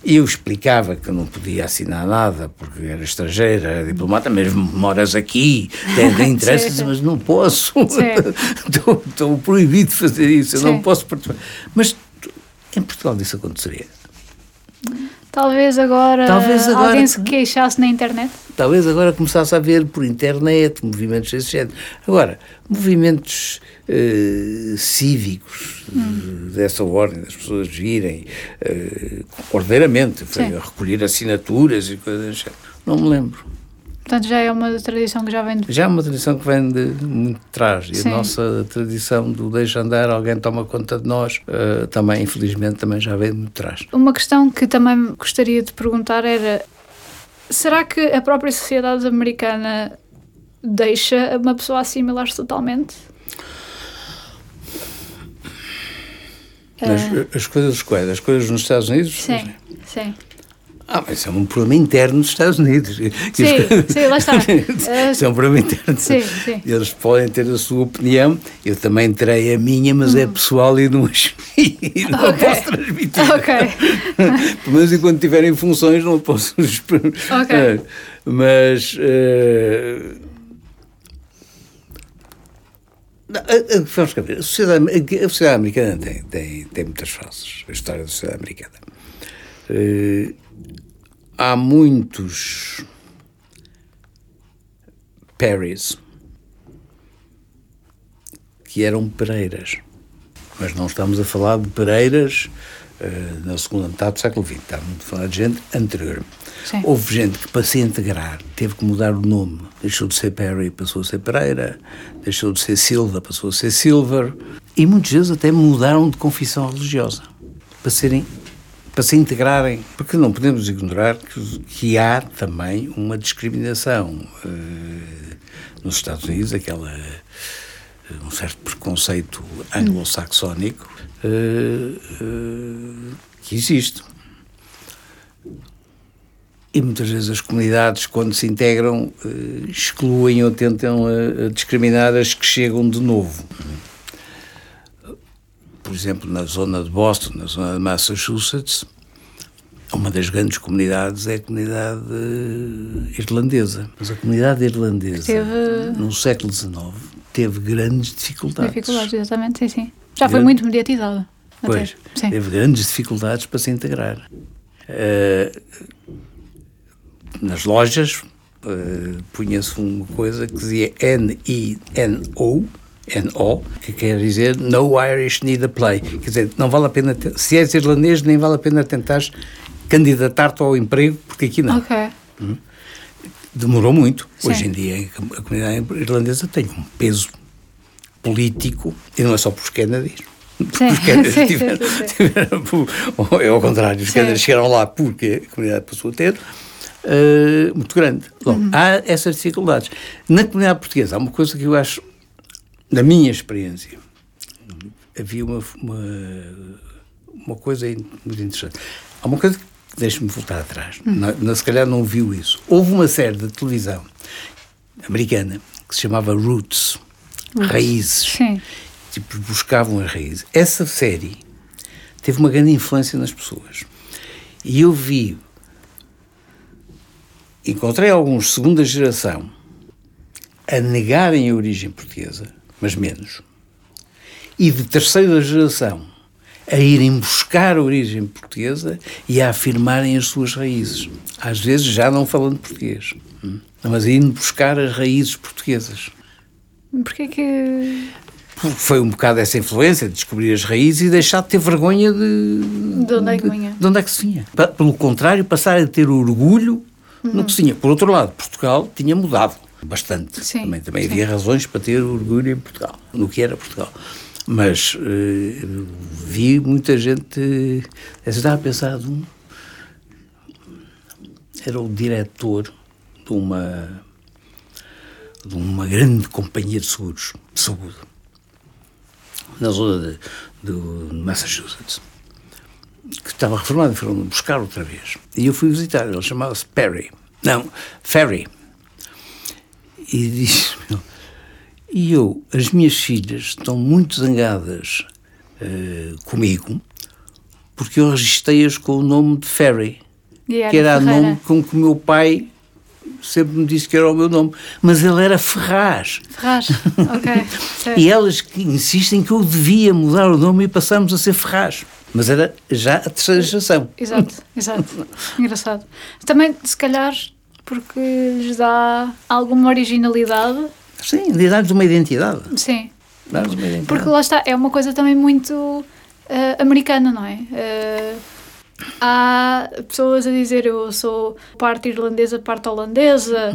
Eu explicava que não podia assinar nada porque era estrangeira, era diplomata, mesmo moras aqui, tem, tem interesse, mas não posso. estou, estou, proibido de fazer isso, eu não posso participar. Mas em Portugal isso aconteceria. Talvez agora, talvez agora alguém se queixasse na internet? Talvez agora começasse a haver por internet movimentos desse género. Agora, movimentos uh, cívicos hum. dessa ordem, das pessoas virem uh, ordeiramente, a recolher assinaturas e coisas desse género. Não me lembro. Portanto, já é uma tradição que já vem de... Já é uma tradição que vem de muito de trás. E Sim. a nossa tradição do deixa andar, alguém toma conta de nós, uh, também, infelizmente, também já vem de muito de trás. Uma questão que também gostaria de perguntar era, será que a própria sociedade americana deixa uma pessoa assimilar-se totalmente? As, as coisas quais? As coisas nos Estados Unidos? Sim, sim. Ah, mas isso é um problema interno dos Estados Unidos. Sim, sim, lá está. isso é um problema interno. Sim, sim. Eles podem ter a sua opinião, eu também terei a minha, mas hum. é pessoal e não, e não okay. posso transmitir. Ok. Pelo menos enquanto tiverem funções não posso... Ok. Eh, mas... Uh, vamos ver, a sociedade, a sociedade americana tem, tem, tem muitas faces, a história da sociedade americana. Uh, há muitos Perrys que eram Pereiras. Mas não estamos a falar de Pereiras uh, na segunda metade do século XX, estamos a falar de gente anterior. Sim. Houve gente que, para se integrar, teve que mudar o nome. Deixou de ser Perry, passou a ser Pereira, deixou de ser Silva, passou a ser Silver. E muitos deles até mudaram de confissão religiosa para serem para se integrarem, porque não podemos ignorar que, que há também uma discriminação uh, nos Estados Unidos, aquela uh, um certo preconceito anglo-saxónico uh, que existe. E muitas vezes as comunidades, quando se integram, excluem ou tentam discriminar as que chegam de novo por exemplo, na zona de Boston, na zona de Massachusetts, uma das grandes comunidades é a comunidade irlandesa. Mas a comunidade irlandesa, teve... no século XIX, teve grandes dificuldades. Dificuldades, exatamente, sim, sim. Já foi muito mediatizada. Pois, sim. teve grandes dificuldades para se integrar. Uh, nas lojas, uh, punha-se uma coisa que dizia N-I-N-O, N-O, que quer dizer No Irish Need a Play. Quer dizer, não vale a pena, se és irlandês, nem vale a pena tentar candidatar-te ao emprego, porque aqui não. Ok. Hum? Demorou muito. Sim. Hoje em dia a comunidade irlandesa tem um peso político, e não é só por os Kennedys. Sim. Os Kennedys sim, tiveram, sim, tiveram, é ao contrário, os Kennedys chegaram lá porque a comunidade passou a ter, uh, muito grande. Bom, uhum. há essas dificuldades. Na comunidade portuguesa há uma coisa que eu acho na minha experiência, havia uma, uma, uma coisa muito interessante. Há uma coisa que deixe-me voltar atrás, hum. na, na, se calhar não viu isso. Houve uma série de televisão americana que se chamava Roots, Roots. Raízes. Sim. Tipo, buscavam as raízes. Essa série teve uma grande influência nas pessoas. E eu vi, encontrei alguns segunda geração a negarem a origem portuguesa mas menos. E de terceira geração, a irem buscar a origem portuguesa e a afirmarem as suas raízes. Às vezes já não falando português, hum? mas indo buscar as raízes portuguesas. Porquê que... Porque foi um bocado essa influência de descobrir as raízes e deixar de ter vergonha de... De onde é que vinha? De, de onde é que se vinha. Pelo contrário, passar a ter orgulho uhum. no que se tinha. Por outro lado, Portugal tinha mudado bastante. Sim, também também sim. havia razões para ter orgulho em Portugal, no que era Portugal. Mas uh, vi muita gente. Eu estava a pensar um. Era o diretor de uma. de uma grande companhia de seguros, de saúde, na zona de, de Massachusetts que estava reformado e foram buscar outra vez. E eu fui visitar, ele chamava-se Perry. Não, Ferry e disse, E eu, as minhas filhas estão muito zangadas uh, comigo porque eu registrei-as com o nome de Ferry, E que era o nome com que o meu pai sempre me disse que era o meu nome, mas ele era Ferraz. Ferraz, ok. E elas insistem que eu devia mudar o nome e passarmos a ser Ferraz. Mas era já a terceira geração. Exato, exato. Engraçado. Também, se calhar, porque lhes dá alguma originalidade. Sim, de dar-lhes uma identidade. Sim. Uma identidade. Porque lá está, é uma coisa também muito eh, americana, não é? Eh, há pessoas a dizer eu sou parte irlandesa, parte holandesa,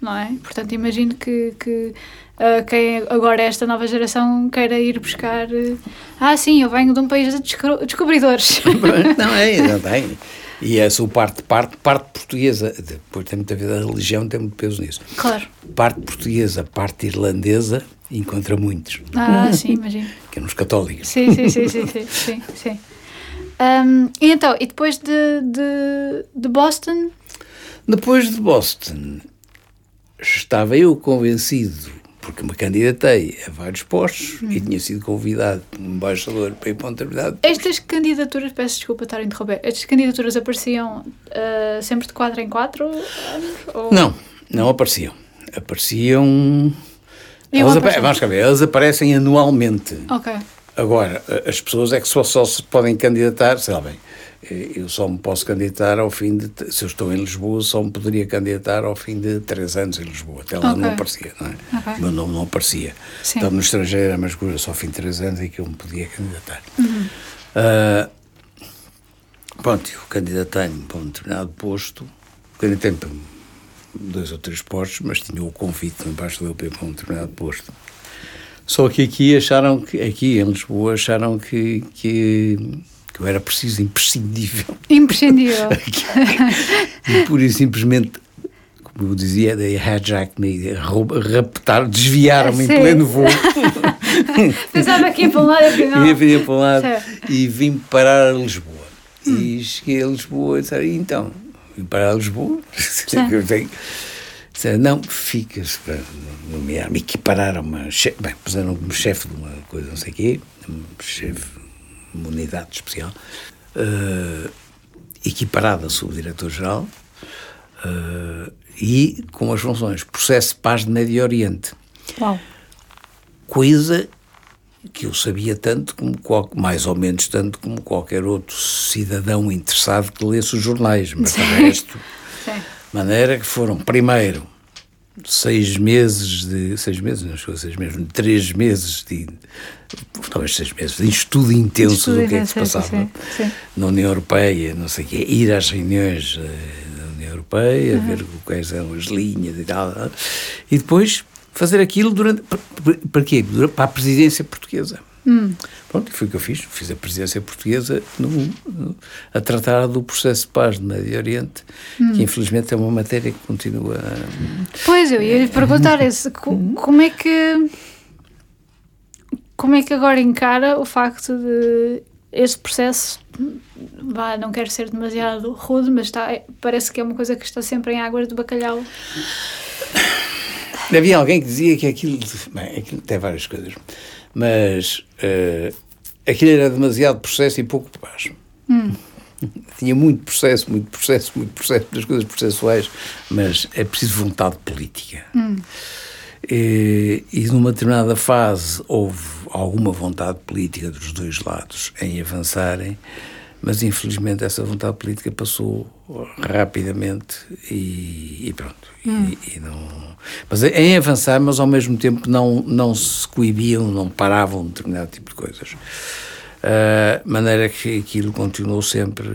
não é? Portanto, imagino que, que eh, quem agora é esta nova geração queira ir buscar. eh, ah, sim, eu venho de um país de descobridores. Não é, não tem. E a sua parte, parte, parte portuguesa, depois tem muito a ver a religião, tem muito peso nisso. claro. Parte portuguesa, parte irlandesa, encontra muitos, Ah, sim, imagino. que é nos católicos. Sim, sim, sim, sim, sim, sim, sim. Ahm, e então, e depois de, de, de Boston, Depois de Boston, estava eu convencido, porque me candidatei a vários postos e tinha sido convidado como embaixador para ir para um determinado estas candidaturas, peço desculpa estar a interromper, estas candidaturas apareciam ah, sempre de 4 em 4 anos? Ou... Não, não apareciam. Apareciam. Iam Elas, apa- vamos ver, elas aparecem anualmente. Ok, Agora, a- as pessoas é que só, só se podem candidatar, sei lá bem, eh, eu só me posso candidatar ao fim de, se eu estou em Lisboa, só me poderia candidatar ao fim de três anos em Lisboa, até lá Ok. não aparecia, não é? Ok. O meu nome não aparecia. Sim. Estava no estrangeiro, era mais coisa, só ao fim de três anos é que eu me podia candidatar. Uhum. Ah, pronto, eu candidatei-me para um determinado posto, candidatei-me para dois ou três postos, mas tinha o convite do embaixador para um determinado posto. Só que aqui acharam que, aqui em Lisboa, acharam que, que, que eu era preciso, imprescindível. imprescindível. e pura e simplesmente, como eu dizia, they hijacked me, raptaram, desviaram-me em pleno voo. Pensava que ia para um lado, afinal. E vinha para um lado e vim parar a Lisboa. E cheguei a Lisboa e disse, "E então, vim parar a Lisboa. Eu tenho- Disseram, não, ficas para nomear-me, equipararam-me, bem, puseram como chefe de uma coisa, não sei o quê, chefe uma unidade especial, eh, equiparado a subdiretor-geral, eh, e com as funções processo de paz de Médio Oriente. Uau. coisa que eu sabia tanto como mais ou menos tanto como qualquer outro cidadão interessado que lesse os jornais, mas de resto, maneira que foram primeiro seis meses de seis meses, não chegou a seis meses, três meses de talvez seis meses de estudo intenso Estudo do que é que se passava sim, sim. na União Europeia, não sei o quê, ir às reuniões eh, da União Europeia, Uhum. ver quais são as linhas e tal, e depois fazer aquilo durante. Para, quê? Para a presidência portuguesa. Hum. Pronto, foi o que eu fiz. Fiz a presidência portuguesa no- no- a tratar do processo de paz no Médio Oriente, Hum. que infelizmente é uma matéria que continua. Pois, eu ia lhe perguntar esse, co- como é que como é que agora encara o facto de este processo vá, não quero ser demasiado rude, mas está, parece que é uma coisa que está sempre em águas de bacalhau. Havia alguém que dizia que aquilo. Bem, aquilo tem várias coisas, mas eh, aquilo era demasiado processo e pouco paz. Tinha muito processo, muito processo, muito processo, muitas coisas processuais, mas é preciso vontade política. E, e numa determinada fase houve alguma vontade política dos dois lados em avançarem, mas infelizmente essa vontade política passou rapidamente e, e pronto. E, e não, mas em avançar, mas ao mesmo tempo não, não se coibiam, não paravam determinado tipo de coisas. Uh, maneira que aquilo continuou sempre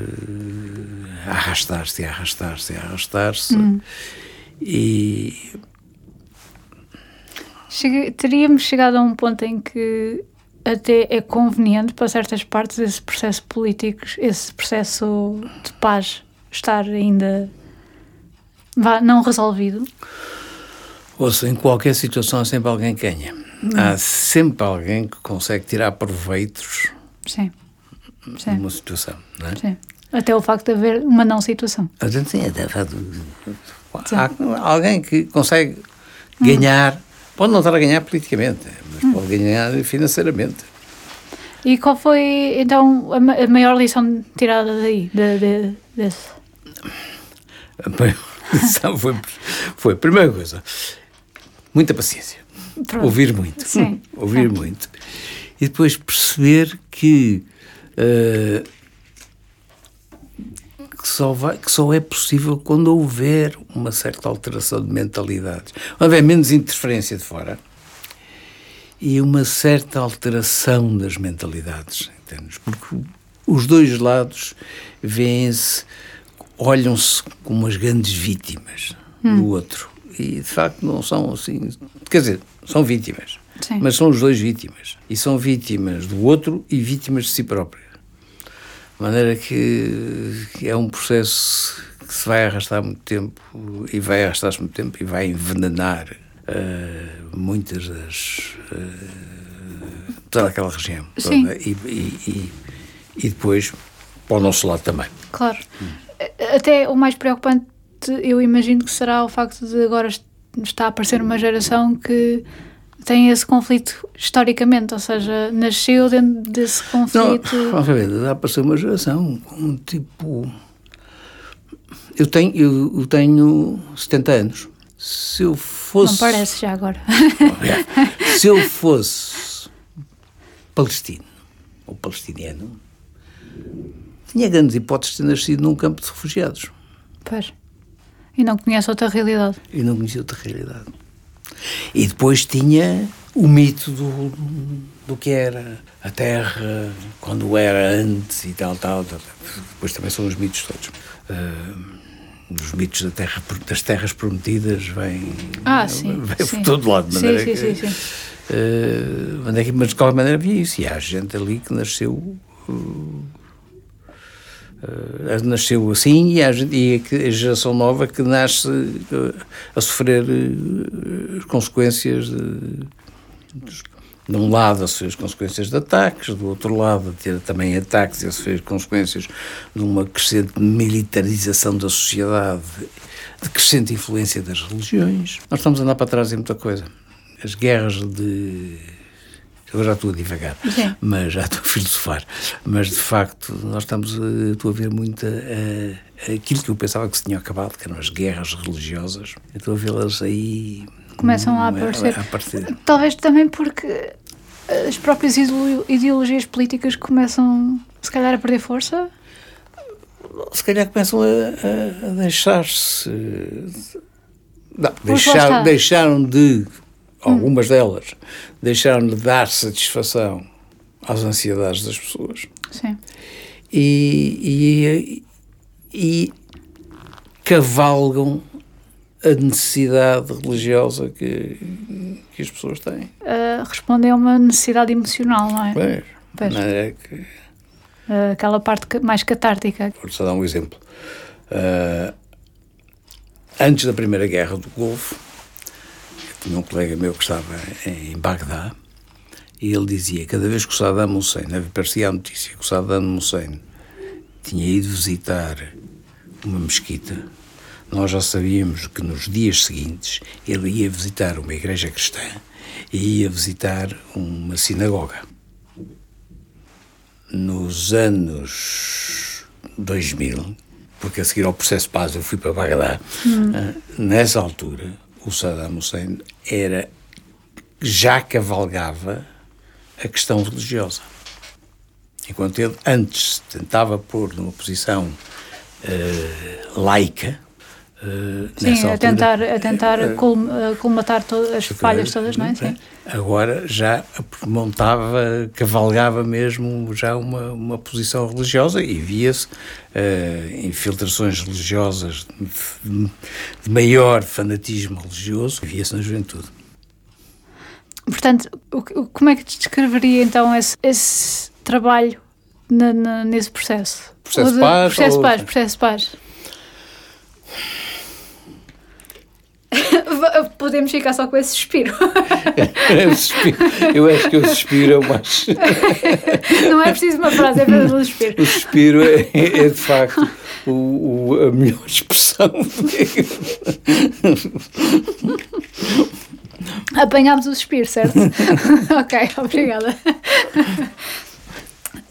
a arrastar-se, a arrastar-se, a arrastar-se. E Chegue- teríamos chegado a um ponto em que até é conveniente para certas partes esse processo político, esse processo de paz estar ainda não resolvido. Ouça, em qualquer situação há sempre alguém que ganha. Há sempre alguém que consegue tirar proveitos Sim, de sim, uma situação, não é? sim. Até o facto de haver uma não situação. Sim, até faz- há alguém que consegue ganhar Pode não estar a ganhar politicamente, mas hum. pode ganhar financeiramente. E qual foi, então, a maior lição tirada daí, de, de, desse? A maior lição foi, foi, primeira coisa, muita paciência. Pronto. Ouvir muito. Sim. Ouvir Pronto. muito. E depois perceber que, uh, que, só vai, que só é possível quando houver uma certa alteração de mentalidades. Quando houver menos interferência de fora e uma certa alteração das mentalidades, entendes? Porque os dois lados veem-se, olham-se como as grandes vítimas hum. do outro. E de facto não são assim. Quer dizer, são vítimas. Sim. Mas são os dois vítimas. E são vítimas do outro e vítimas de si próprias. De maneira que, que é um processo que se vai arrastar muito tempo e vai arrastar-se muito tempo e vai envenenar uh, muitas das. Uh, toda aquela região. Sim. Toda, e, e, e, e, depois para o nosso lado também. Claro. Hum. Até o mais preocupante, eu imagino que será o facto de agora estar a aparecer uma geração que tem esse conflito historicamente, ou seja, nasceu dentro desse conflito. Não, ver, dá para ser uma geração, um tipo. Eu tenho, eu tenho 70 anos. Se eu fosse. Não parece já agora. Se eu fosse palestino ou palestiniano, tinha grandes hipóteses de ter nascido num campo de refugiados. Pois. E não conhece outra realidade. E não conhecia outra realidade. E depois tinha o mito do, do que era a Terra, quando era antes e tal, tal. tal. Depois também são os mitos todos. Uh, os mitos da terra, das terras prometidas vêm, ah, sim, vêm por todo lado. De maneira sim, sim, que, sim, sim. Uh, mas de qualquer maneira havia isso. E há gente ali que nasceu. Uh, Uh, nasceu assim e a, e a, geração nova que nasce a sofrer as consequências de, de, um lado as consequências de ataques, do outro lado ter também ataques e as consequências de uma crescente militarização da sociedade, de crescente influência das religiões. Nós estamos a andar para trás em muita coisa. As guerras de eu já estou a divagar, Sim. mas já estou a filosofar. Mas de facto, nós estamos, a, estou a ver muito a, a, aquilo que eu pensava que se tinha acabado, que eram as guerras religiosas. Eu estou a vê-las aí. Começam a aparecer. a aparecer. Talvez também porque as próprias ideologias políticas começam, se calhar, a perder força? Se calhar começam a, a deixar-se. Não, deixar, deixaram de algumas delas, deixaram de dar satisfação às ansiedades das pessoas. Sim. E, e, e cavalgam a necessidade religiosa que, que as pessoas têm. Uh, respondem a uma necessidade emocional, não é? Pois. pois. Não é que... Uh, aquela parte mais catártica. Vou-te dar um exemplo. Uh, antes da Primeira Guerra do Golfo, tinha um colega meu que estava em Bagdá e ele dizia cada vez que o Saddam Hussein, aparecia a notícia que o Saddam Hussein tinha ido visitar uma mesquita, nós já sabíamos que nos dias seguintes ele ia visitar uma igreja cristã e ia visitar uma sinagoga. Nos anos 2000, porque a seguir ao processo de paz eu fui para Bagdá, hum. Ah, nessa altura o Saddam Hussein era já cavalgava a questão religiosa. Enquanto ele antes tentava pôr numa posição uh, laica, Uh, sim, a altura, tentar, a tentar uh, colmatar todas as falhas todas, não é? Sim. Agora já montava, cavalgava mesmo já uma, uma posição religiosa e via-se uh, infiltrações religiosas de, de maior fanatismo religioso, via-se na juventude. Portanto, como é que descreveria então esse, esse trabalho na, na, nesse processo? Processo de paz? Processo de paz, processo de paz. Podemos ficar só com esse suspiro. É. Eu acho que o suspiro é o mais. Não é preciso uma frase, é apenas um suspiro. O suspiro é, é de facto o, o, a melhor expressão. Apanhámos o suspiro, certo? ok, obrigada.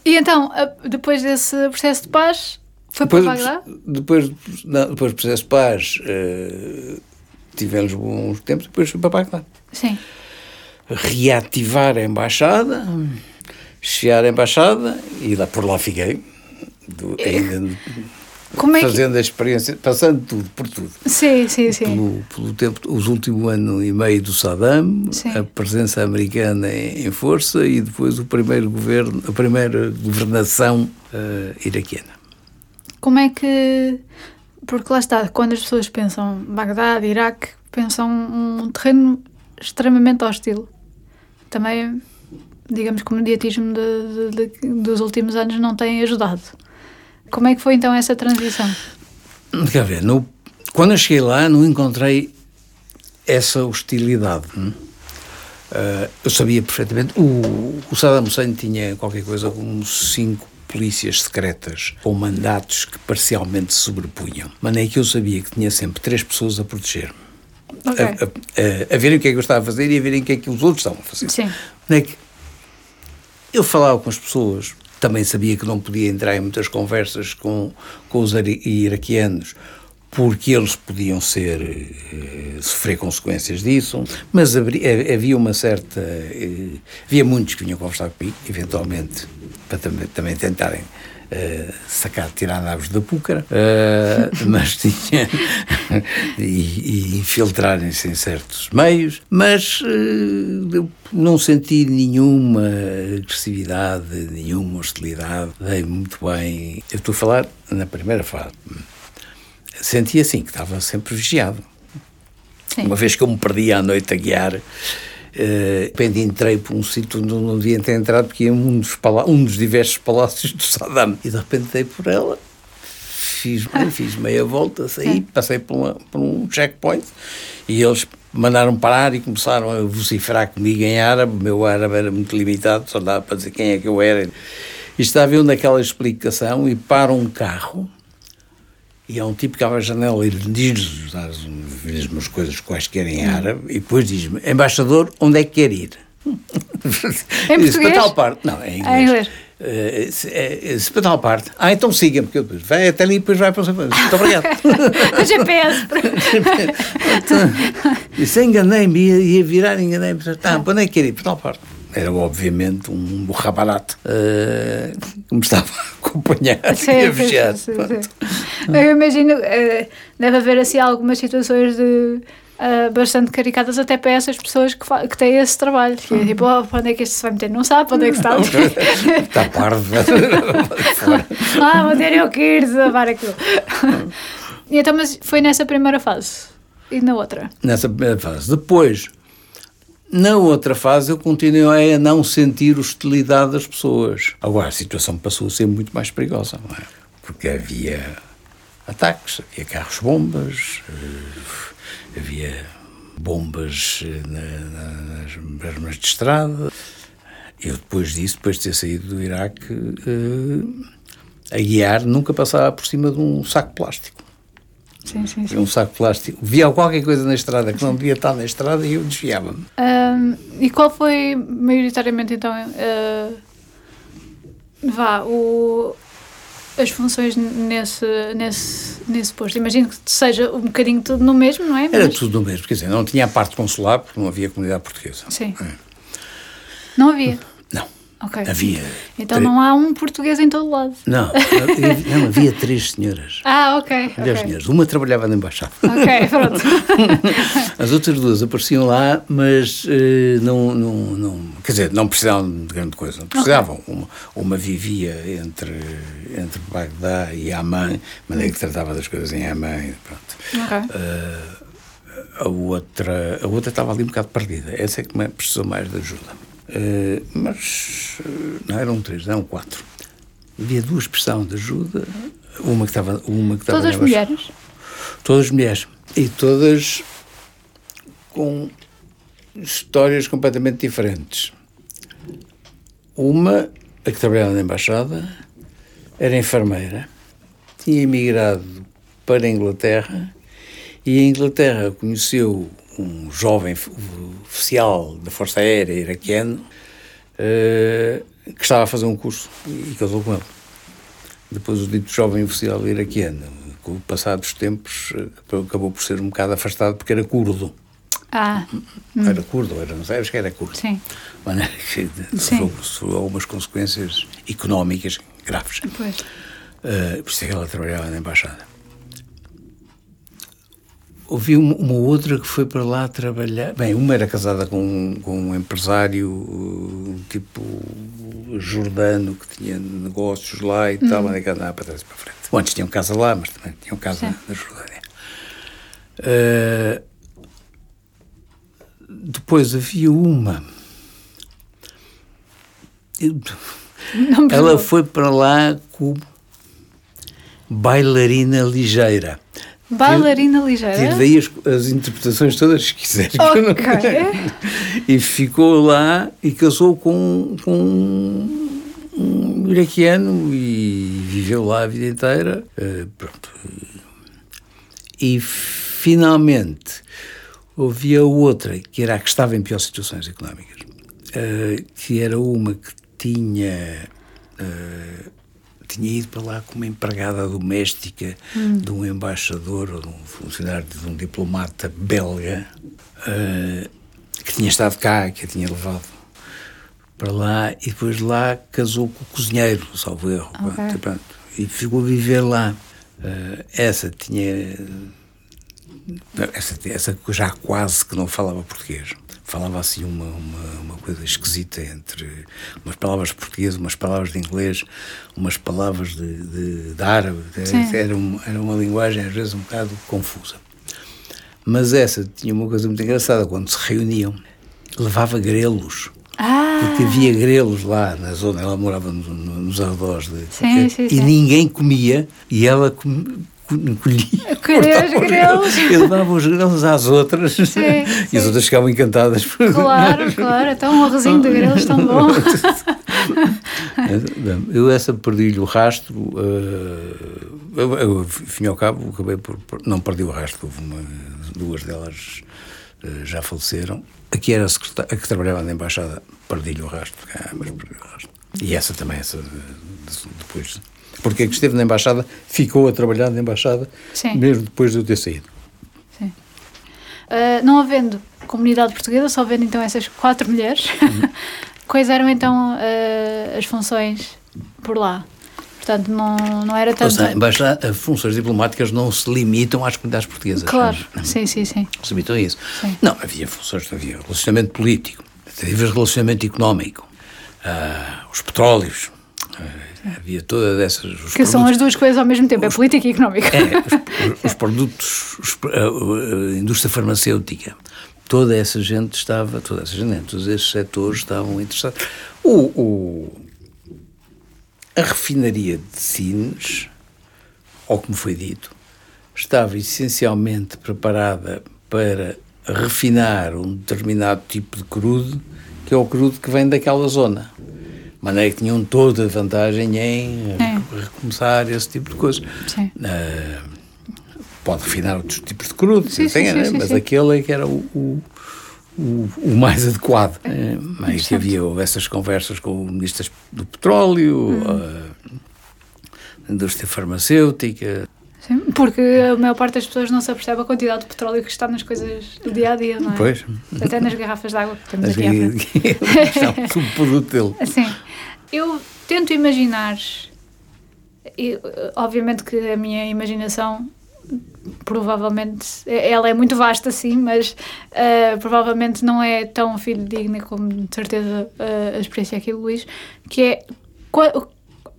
e então, depois desse processo de paz, foi depois, para Bagdá? Depois, não, depois do processo de paz, uh, tivemos bons tempos, depois fui para Bagdá. Sim. Reativar a embaixada, chegar a embaixada e lá por lá fiquei. Do, ainda, é fazendo que... a experiência, passando tudo, por tudo. Sim, sim, sim. Pelo, pelo tempo, os últimos ano e meio do Saddam, sim. a presença americana em, em, força e depois o primeiro governo, a primeira governação uh, iraquiana. Como é que. Porque lá está, quando as pessoas pensam Bagdá, Iraque, pensam um terreno extremamente hostil. Também, digamos que o mediatismo de, de, de, dos últimos anos não tem ajudado. Como é que foi então essa transição? Quer ver, no, quando eu cheguei lá não encontrei essa hostilidade. Uh, eu sabia perfeitamente. O, o Saddam Hussein tinha qualquer coisa como cinco polícias secretas com mandatos que parcialmente se sobrepunham. Mas é que eu sabia que tinha sempre três pessoas a proteger-me. Okay. A, a, a, a, verem o que é que eu estava a fazer e a verem o que é que os outros estavam a fazer. Sim. É que eu falava com as pessoas, também sabia que não podia entrar em muitas conversas com, com os iraquianos, porque eles podiam ser eh, sofrer consequências disso, mas havia uma certa eh, havia muitos que vinham conversar comigo, eventualmente para também, também tentarem Uh, sacar, tirar naves da púcara, uh, mas tinha e, e infiltrarem-se em certos meios, mas uh, não senti nenhuma agressividade, nenhuma hostilidade, dei muito bem. Eu estou a falar na primeira fase. Senti assim, que estava sempre vigiado. Sim. Uma vez que eu me perdia à noite a guiar, Uh, repente entrei por um sítio onde não devia ter entrado, porque ia um dos, um dos diversos palácios do Saddam. E de repente dei por ela, fiz, fiz meia volta, saí, passei por, uma, por um checkpoint e eles mandaram parar e começaram a vociferar comigo em árabe. O meu árabe era muito limitado, só dava para dizer quem é que eu era. E estava eu naquela explicação e para um carro e há um tipo que abre a janela e diz-lhes as mesmas coisas quaisquer em árabe e depois diz-me, embaixador, onde é que quer ir? Em disse, para tal parte. Não, é em inglês. É inglês. Uh, se, é, se para tal parte. Ah, então siga, porque depois vai até ali e depois vai para o Muito obrigado. o GPS. Disse, enganei-me, ia, ia virar, enganei-me. Ah, para onde é que quer ir? Para tal parte era obviamente um burra barato uh, que me estava a acompanhar sim, e a vigiar. Sim, sim, Eu imagino, uh, deve haver assim algumas situações de uh, bastante caricadas até para essas pessoas que, que têm esse trabalho. Que é tipo, oh, para onde é que este se vai meter? Não sabe onde é que está. está parvo. ah, vou ter eu que ir desabar aquilo. e então, mas foi nessa primeira fase? E na outra? Nessa primeira fase. Depois na outra fase, eu continuei a não sentir hostilidade das pessoas. Agora, a situação passou a ser muito mais perigosa, não é? Porque havia ataques, havia carros-bombas, eh, havia bombas eh, na, nas bermas de estrada. Eu, depois disso, depois de ter saído do Iraque, eh, a guiar, nunca passava por cima de um saco plástico. Sim, sim, sim. Um saco plástico. Via qualquer coisa na estrada que não devia estar na estrada e eu desviava-me. Um, e qual foi, maioritariamente, então, uh, vá, o, as funções nesse, nesse, nesse posto? Imagino que seja um bocadinho tudo no mesmo, não é? Mas... Era tudo no mesmo, quer dizer, não tinha a parte consular porque não havia comunidade portuguesa. Sim. É. Não havia? Okay. Havia. Então não há um português em todo lado. Não, não havia três senhoras. Ah, ok. Três okay. senhoras. Uma trabalhava na embaixada. Ok, pronto. As outras duas apareciam lá, mas uh, não, não, não. Quer dizer, não precisavam de grande coisa. Não precisavam. Okay. Uma, uma vivia entre, entre Bagdá e Amman, mas é que tratava das coisas em Amman. Pronto. Ok. Uh, a outra, a outra estava ali um bocado perdida. Essa é que precisou mais de ajuda. Uh, mas uh, não eram três, eram quatro. Havia duas prestavam de ajuda, uma que estava. Uma que estava todas mulheres? Todas mulheres. E todas com histórias completamente diferentes. Uma, a que trabalhava na embaixada, era enfermeira, tinha emigrado para a Inglaterra e a Inglaterra conheceu um jovem oficial da Força Aérea iraquiano uh, que estava a fazer um curso e casou com ele. Depois o dito jovem oficial iraquiano, com o passar dos tempos, acabou por ser um bocado afastado porque era curdo. Ah. Hum. Era curdo, era, não sei, acho que era curdo. Sim. Mas, que sofreu algumas consequências económicas graves. Pois. Uh, por isso é que ela trabalhava na embaixada. Ouvi uma, outra que foi para lá trabalhar. Bem, uma era casada com, com um empresário uh, tipo jordano que tinha negócios lá e hum. tal, mas andava para trás e para frente. Bom, antes tinham casa lá, mas também tinham casa Sim. na Jordânia. Uh, depois havia uma. Eu, ela foi para lá como bailarina ligeira. Bailarina ligeira? Tive daí as, as, interpretações todas que quiser. Ok. e ficou lá e casou com, com um iraquiano e viveu lá a vida inteira. Uh, pronto. E finalmente havia outra, que era a que estava em piores situações económicas, uh, que era uma que tinha. Uh, tinha ido para lá como empregada doméstica hum. de um embaixador ou de um funcionário, de um diplomata belga uh, que tinha estado cá, que a tinha levado para lá e depois lá casou com o cozinheiro, salvo erro. Okay. Pronto, e ficou a viver lá. Uh, essa tinha. Essa, essa já quase que não falava português falava assim uma, uma, uma, coisa esquisita entre umas palavras portuguesas, umas palavras de inglês, umas palavras de, de, de árabe. Era, uma, era uma linguagem às vezes um bocado confusa. Mas essa tinha uma coisa muito engraçada, quando se reuniam, levava grelos. Ah. Porque havia grelos lá na zona, ela morava no, no, nos arredores de, sim, sim, e sim. ninguém comia e ela com, colhia. Os grelos. E levava os grelos às outras. Sim, e sim. as outras ficavam encantadas. Claro, claro. Então um arrozinho de grelos tão bom. eu essa perdi-lhe o rastro. Uh, eu, eu, fim ao cabo, acabei por, por, Não perdi o rastro. Houve uma, duas delas uh, já faleceram. Aqui era a, secretária, a que trabalhava na embaixada, perdi-lhe o rastro. Ah, mas perdi o rastro. E essa também, essa depois porque que esteve na embaixada, ficou a trabalhar na embaixada, Sim. mesmo depois de eu ter saído. Sim. Uh, não havendo comunidade portuguesa, só havendo então essas quatro mulheres, uhum. quais eram então uh, as funções por lá? Portanto, não, não era tanto... Seja, embaixada, funções diplomáticas não se limitam às comunidades portuguesas. Claro, sim, sim, sim. Se limitam a isso. Sim. Não, havia funções, havia relacionamento político, havia relacionamento económico, uh, os petróleos, Havia todas essas. que produtos, são as duas coisas ao mesmo tempo, é os, é política e económica. É, os, os produtos, os, a, a, indústria farmacêutica, toda essa gente estava, toda essa gente, todos esses setores estavam interessados. O, o, a refinaria de Sines, ou como foi dito, estava essencialmente preparada para refinar um determinado tipo de crudo, que é o crudo que vem daquela zona maneira que tinham toda a vantagem em é. recomeçar esse tipo de coisas. Uh, pode refinar outros tipos de crudo, sim, sim, né? sim, mas aquele é que era o, o, o, o mais adequado. É, mas que havia essas conversas com ministros do petróleo, hum. a indústria farmacêutica. Sim, porque a maior parte das pessoas não se apercebe a quantidade de petróleo que está nas coisas do dia a dia, não é? Pois. Até nas garrafas de água que temos aqui é um subproduto dele. Sim. Eu tento imaginar, e, obviamente que a minha imaginação provavelmente ela é muito vasta sim mas uh, provavelmente não é tão fidedigna como de certeza uh, a experiência aqui do Luís que é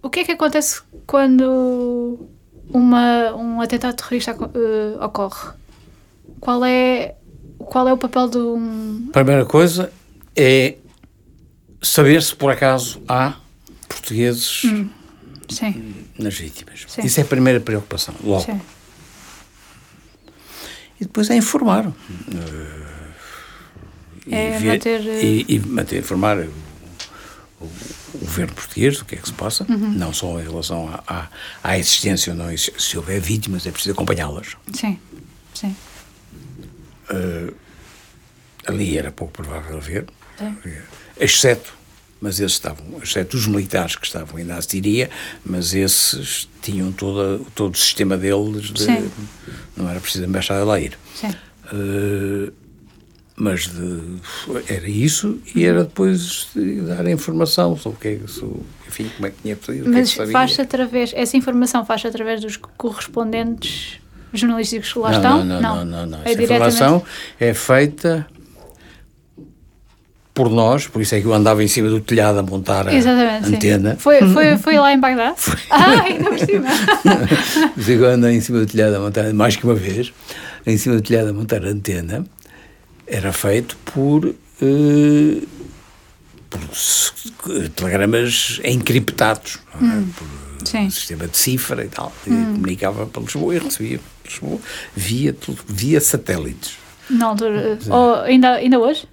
o que é que acontece quando uma, um atentado terrorista uh, ocorre? Qual é qual é o papel de um primeira coisa é saber se por acaso há portugueses hum. nas vítimas. Sim. Isso é a primeira preocupação, logo. Sim. E depois é informar. Uh, é ver, manter... E, e, manter, informar o, o, o, governo português do que é que se passa, uhum. não só em relação à, à, à existência ou não, se houver vítimas é preciso acompanhá-las. Sim, sim. Uh, ali era pouco provável haver, exceto, mas esses estavam, exceto os militares que estavam ainda na Síria, mas esses tinham toda, todo o sistema deles, de, não era preciso a embaixada lá ir. Sim. Uh, mas de- era isso e era depois de dar a informação sobre o que é que, sobre, enfim, como é que tinha pedido, o que é que Mas faz-se através, essa informação faz-se através dos correspondentes jornalísticos que lá não, estão? Não, não, não, não, não. É Essa diretamente- informação é feita por nós, por isso é que eu andava em cima do telhado a montar a Exatamente, sim. antena. Foi, foi, foi lá em Bagdá? Ah, ainda por cima. Por isso é que eu andei em cima do telhado a montar, mais que uma vez, em cima do telhado a montar a antena, era feito por, eh, por telegramas encriptados, não é? por Sim. um sistema de cifra e tal. E comunicava para Lisboa e recebia para Lisboa via, via satélites. Na altura. Ou ainda, ainda hoje?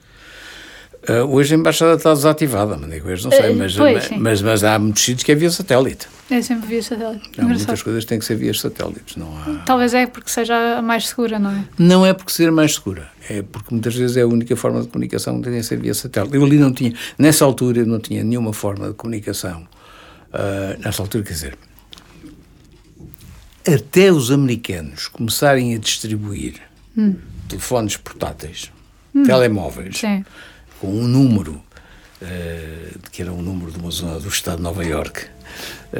Uh, hoje a embaixada está desativada, mas digo, hoje não sei, Uh, mas, pois, mas, mas, há muitos sítios que é via satélite. Eu sempre vi satélite. Há muitas coisas que têm que ser via satélites. Não, há... Talvez é porque seja a mais segura, não é? não é porque ser mais segura, é porque muitas vezes é a única forma de comunicação que tem que ser via satélite. Eu ali não tinha, nessa altura, não tinha nenhuma forma de comunicação. Uh, nessa altura, quer dizer, até os americanos começarem a distribuir telefones portáteis, telemóveis, Sim. Com um número, eh, que era um número de uma zona do estado de Nova Iorque,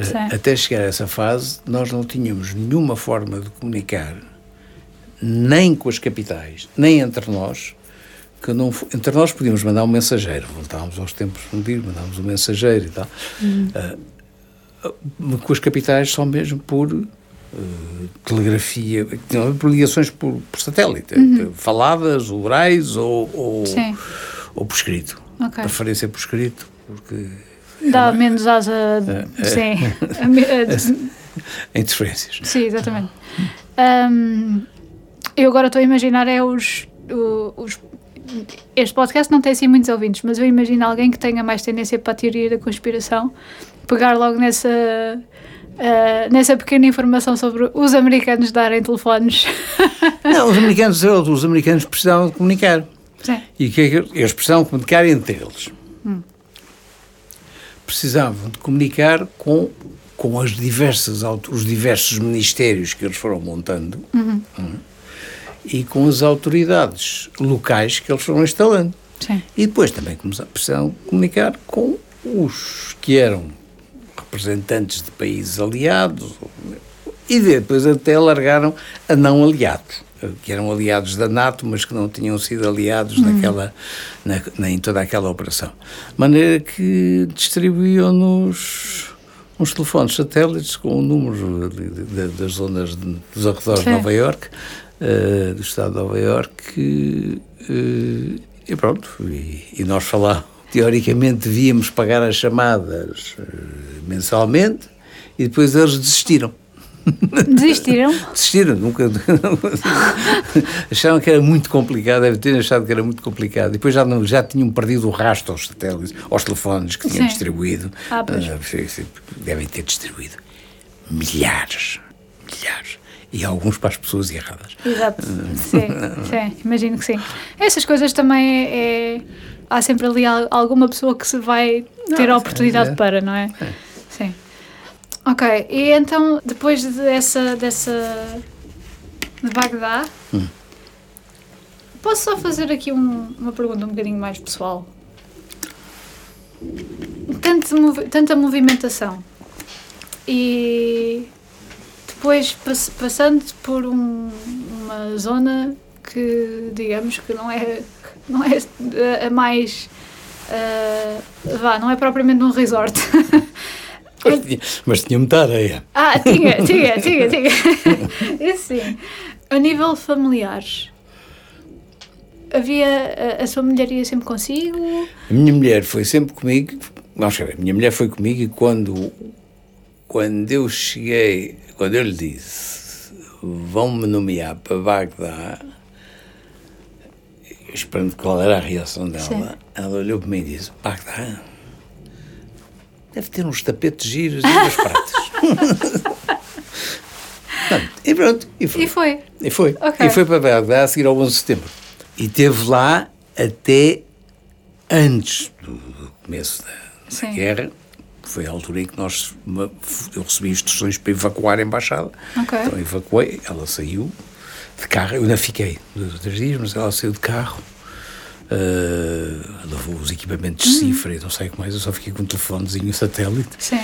Sim. até chegar a essa fase, nós não tínhamos nenhuma forma de comunicar, nem com as capitais, nem entre nós, que não, entre nós podíamos mandar um mensageiro, voltávamos aos tempos antigos, mandávamos um mensageiro e tal. Eh, com as capitais só mesmo por telegrafia, não, por ligações por, por satélite, eh, faladas, orais ou, ou, Sim. Ou por escrito. Ok. Preferência por escrito, porque Dá menos asa. É, Sim. A me- a- interferências. Sim, exatamente. Ahm, eu agora estou a imaginar é os, os. Este podcast não tem assim muitos ouvintes, mas eu imagino alguém que tenha mais tendência para a teoria da conspiração pegar logo nessa. ah, nessa pequena informação sobre os americanos darem telefones. Não, os americanos, os americanos precisavam de comunicar. Sim. E que é eles precisavam comunicar entre eles? Precisavam de comunicar com, com as diversas, os diversos ministérios que eles foram montando hum, e com as autoridades locais que eles foram instalando. Sim. E depois também precisavam comunicar com os que eram representantes de países aliados e depois até alargaram a não aliados, que eram aliados da NATO, mas que não tinham sido aliados naquela, na, na- em toda aquela operação. De maneira que distribuíam-nos uns telefones satélites com o número de- de- das zonas de- dos arredores Sim. de Nova Iorque, eh, do estado de Nova Iorque, eh, e pronto, e, e nós falar teoricamente devíamos pagar as chamadas eh, mensalmente e depois eles desistiram. Desistiram? Desistiram, nunca. Acharam que era muito complicado, devem ter achado que era muito complicado. Depois já, não, já tinham perdido o rastro aos satélites, aos telefones que tinham Sim. distribuído. Ah. Ah, devem ter distribuído milhares, milhares. E alguns para as pessoas erradas. Exato. Sim, sim, imagino que sim. Essas coisas também é. é- há sempre ali al- alguma pessoa que se vai ter Não, a oportunidade é. para, não é? Sim. Ok, e então depois dessa. dessa de Bagdá. Hum. Posso só fazer aqui um- uma pergunta um bocadinho mais pessoal? Tanto movi- tanta movimentação e depois pass- passando por um- uma zona que digamos que não é não é a- a mais ah, vá, não é propriamente um resort Mas tinha, mas tinha muita areia. ah, tinha, tinha, tinha, tinha isso sim a nível familiar havia a, a sua mulher ia sempre consigo A minha mulher foi sempre comigo. Vamos ver, a minha mulher foi comigo e quando, quando eu cheguei, quando eu lhe disse vão-me nomear para Bagdá, esperando qual era a reação dela, Sim. ela olhou para mim e disse: Bagdá deve ter uns tapetes giros e umas pratas. E pronto, e foi. e foi E foi. Ok. E foi para Bagdá a seguir ao 11 de setembro. E teve lá até antes do, começo da, da guerra. Foi a altura em que nós, uma- eu recebi instruções para evacuar a embaixada. Ok. Então evacuei, ela saiu de carro, eu ainda fiquei dois ou três dias, mas ela saiu de carro, eh, levou os equipamentos de cifra e não sei o que mais, eu só fiquei com um telefonezinho satélite. Sim.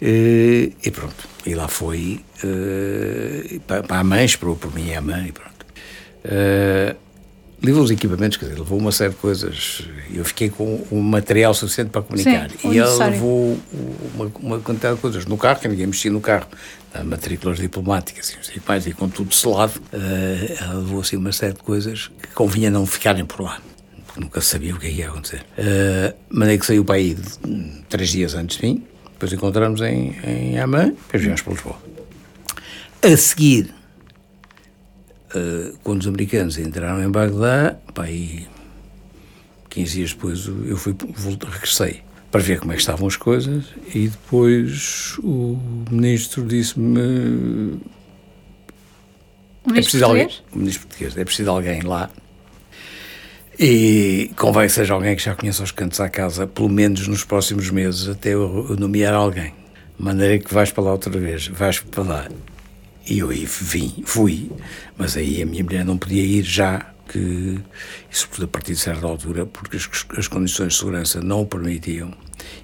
Eh, e pronto, e lá foi eh, para, para a mãe, esperou por mim e a mãe, e pronto. Eh, levou os equipamentos, quer dizer, levou uma série de coisas. Eu fiquei com o material suficiente para comunicar. Sim, e ela necessário. levou uma, uma quantidade de coisas no carro, que ninguém mexia no carro, matrículas diplomáticas e não sei o que mais, e com tudo selado. eh, ela levou assim uma série de coisas que convinha não ficarem por lá. Porque nunca sabia o que é ia acontecer. Uh, mandei que saiu para aí três dias antes de mim, depois encontramos em, em Amã, depois viemos para Lisboa. A seguir, uh, quando os americanos entraram em Bagdá, para aí 15 dias depois eu fui, voltei, regressei para ver como é que estavam as coisas e depois o ministro disse-me O é preciso alguém, o ministro português, é preciso alguém lá. E convém que seja alguém que já conheça os cantos à casa, pelo menos nos próximos meses, até eu, nomear alguém. De maneira que vais para lá outra vez, vais para lá. E eu aí vim, fui, mas aí a minha mulher não podia ir já, que isso a partir de certa altura, porque as, as condições de segurança não o permitiam.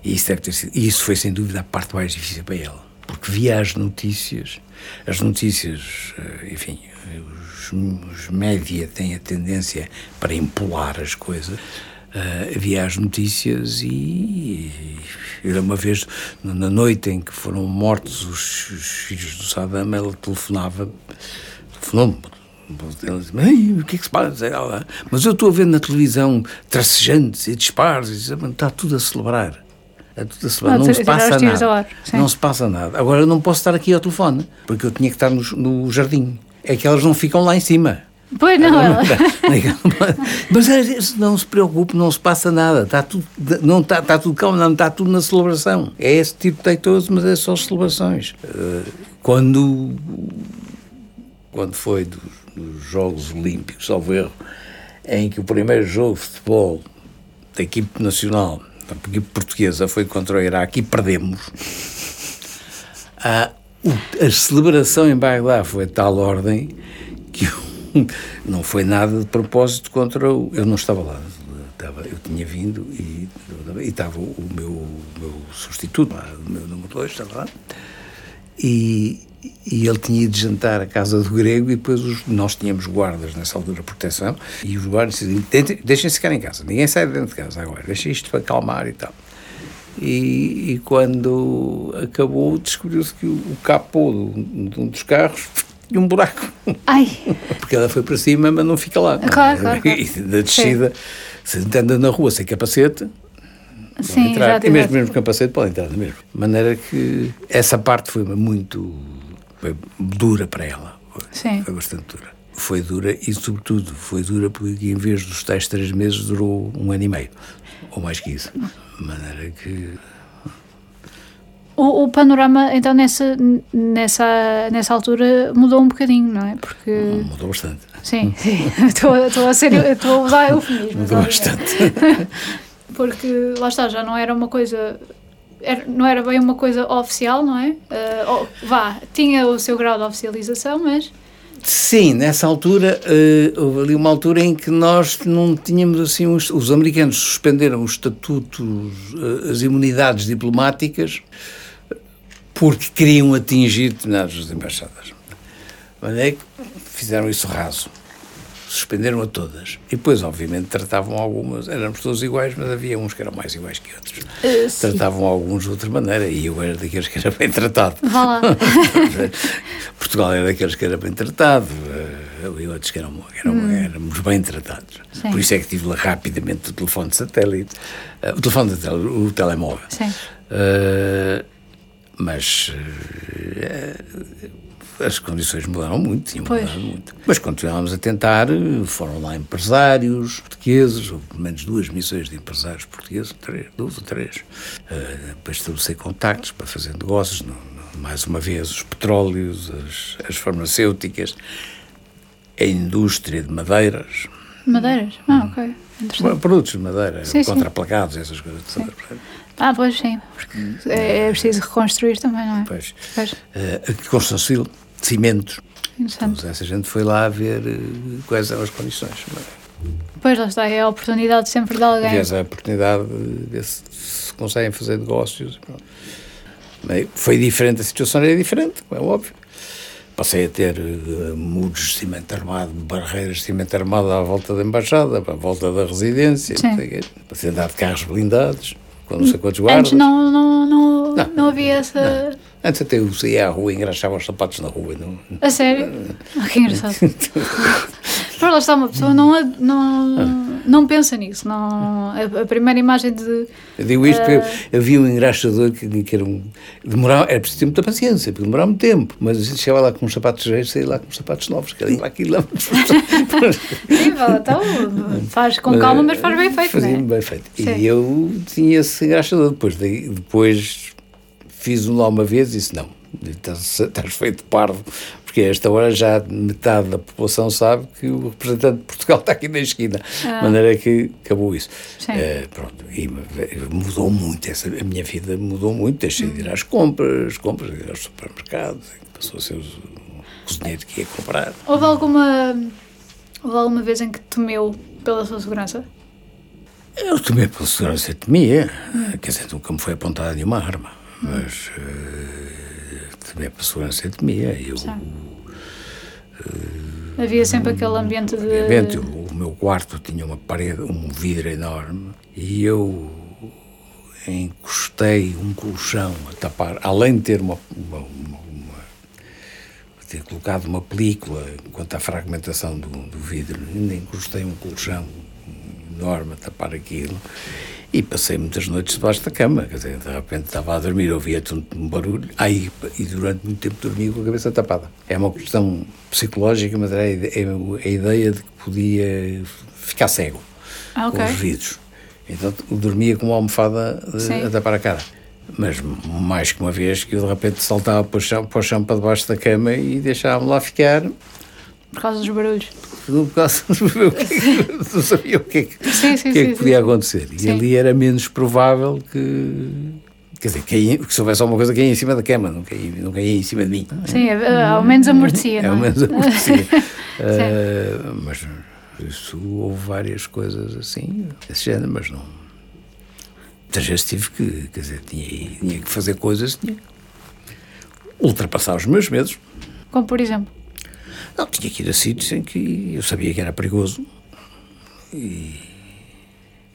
E isso, deve ter sido, e isso foi sem dúvida a parte mais difícil para ela. Porque via as notícias, as notícias, eh, enfim, os, os média têm a tendência para empolar as coisas. Uh, havia as notícias e, e uma vez na noite em que foram mortos os, os filhos do Saddam, ela telefonava, telefonou-me. Ela disse, "Ei, o que é que se passa? Mas eu estou a ver na televisão tracejantes e disparos, e diz, está tudo a celebrar. É a celebrar. Ah, não tirar se passa nada. Não se passa nada. Agora eu não posso estar aqui ao telefone, porque eu tinha que estar no, no jardim. É que elas não ficam lá em cima. Pois não. Mas é, não se preocupe, não se passa nada, está tudo, não está, está tudo calmo, não está tudo na celebração. É esse tipo de deitoso, mas é só celebrações. Eh, Quando, quando foi dos, dos Jogos Olímpicos, salvo erro, em que o primeiro jogo de futebol da equipe nacional, equipe portuguesa, foi contra o Iraque e perdemos. Ah, o- a celebração em Bagdá foi de tal ordem que não foi nada de propósito contra o. Eu não estava lá, eu tinha vindo e, e estava o meu, meu substituto, o meu número 2, estava lá, e, e ele tinha ido jantar à casa do grego e depois os- nós tínhamos guardas nessa altura, proteção, e os guardas diziam: "Tentem- deixem-se ficar em casa, ninguém sai de dentro de casa agora, deixem isto para acalmar e tal. E, e quando acabou, descobriu-se que o, o capô de, de um dos carros tinha um buraco. Ai, Porque ela foi para cima, mas não fica lá. Claro, claro, claro. E da descida, se anda na rua sem capacete, sim, entrar. já e mesmo, mesmo capacete pode entrar na mesma. De maneira que essa parte foi muito foi dura para ela. Foi, Sim. foi bastante dura. Foi dura e, sobretudo, foi dura porque em vez dos tais três meses durou um ano e meio. Ou mais que isso. De maneira que O, o panorama, então, nessa, nessa, nessa altura mudou um bocadinho, não é? Porque. mudou bastante. Sim, sim. Estou estou a ser. Estou a usar eufemismos. Mudou bastante. Porque lá está, já não era uma coisa. Era- não era bem uma coisa oficial, não é? Ah, ou- vá, tinha o seu grau de oficialização, mas. Sim, nessa altura, eh, houve ali uma altura em que nós não tínhamos assim, os, os americanos suspenderam os estatutos, eh, as imunidades diplomáticas, porque queriam atingir determinadas embaixadas. Mas é que fizeram isso raso. Suspenderam a todas. E depois, obviamente, tratavam algumas, éramos todos iguais, mas havia uns que eram mais iguais que outros. Sim. Tratavam alguns de outra maneira e eu era daqueles que era bem tratado. Portugal era daqueles que era bem tratado, eh, e outros que eram, eram éramos bem tratados. Sim. Por isso é que tive lá rapidamente o telefone de satélite, eh, o telefone de o telemóvel. Sim. Eh, mas eh, as condições mudaram muito, tinham Pois. mudado muito. Mas continuámos a tentar, foram lá empresários portugueses, houve pelo menos duas missões de empresários portugueses, três, duas ou três, eh, para estabelecer contactos, para fazer negócios, no- no- mais uma vez os petróleos, as, as farmacêuticas, a indústria de madeiras, Madeiras? Ah, ok. Interessante. Produtos de madeira, Sim, sim. contraplacados, essas coisas. todas. Ah, pois sim, porque é, é preciso reconstruir também, não é? Pois. Pois, Eh, a construção civil, cimentos. Então, essa gente foi lá ver eh, quais eram as condições. Pois lá está, é a oportunidade sempre de alguém. Aliás, a oportunidade de ver se, se conseguem fazer negócios. Foi diferente, a situação era diferente, é óbvio. Passei a ter eh, muros de cimento armado, barreiras de cimento armado à volta da embaixada, à volta da residência, não passei a andar de carros blindados, com não sei quantos guardas. Antes não, não, não, não, Não, havia essa. Antes até eu saía à rua e engraxava os sapatos na rua. Não... A sério? Ah, que engraçado. Mas lá está, uma pessoa não, não, não pensa nisso. Não, a, a primeira imagem de. Eu digo isto Ah. porque havia um engraxador que, que era um. Demorava, era preciso ter muita paciência, porque demorava muito tempo. Mas a gente chegava lá com uns sapatos velhos, saía lá com uns sapatos novos, que era lá aquilo lá. Sim, então faz com calma, mas faz bem feito, Fazia não é? bem feito. Sim. E eu tinha esse engraxador. Depois, daí- depois fiz-o lá uma vez e disse: não, estás, estás feito de parvo, porque a esta hora já metade da população sabe que o representante de Portugal está aqui na esquina. De maneira que acabou isso. Eh, pronto, e mudou muito, essa, a minha vida mudou muito. Deixei de ir às compras, compras, ir aos supermercados, passou a ser o cozinheiro que ia comprar. Houve alguma. Houve alguma vez em que temeu pela sua segurança? Eu tomei pela segurança, temia. Quer dizer, nunca me foi apontada nenhuma arma. Mas uh, tomei pela segurança, temia. Eu, Sim. Havia sempre aquele ambiente de. obviamente, o, o meu quarto tinha uma parede, um vidro enorme. E eu encostei um colchão a tapar, além de ter uma, uma, uma- uma- ter colocado uma película quanto à fragmentação do, do vidro, ainda encostei um colchão enorme a tapar aquilo e passei muitas noites debaixo da cama, quer dizer, de repente estava a dormir, ouvia um barulho, aí e durante muito tempo dormia com a cabeça tapada. É uma questão psicológica, mas era a ide- é a ideia de que podia ficar cego Ah, ok. com os vidros. Então dormia com uma almofada a tapar a cara. Mas mais que uma vez que eu de repente saltava para o chão para, o chão, para debaixo da cama e deixava-me lá ficar Por causa dos barulhos. por causa o que, é não sabia o que é que, Sim, sim, que, é que podia acontecer. E ali era menos provável que. Quer dizer, caía, que se houvesse alguma coisa, caía em cima da cama, não caía, não caía em cima de mim. Sim, ao menos amortecia, não é? menos acontecia. Ah, mas isso houve várias coisas assim, desse género, mas não. Muitas vezes tive que, quer dizer, tinha, tinha que fazer coisas, tinha que ultrapassar os meus medos. Como por exemplo. Não, tinha que ir a sítios em que eu sabia que era perigoso. E,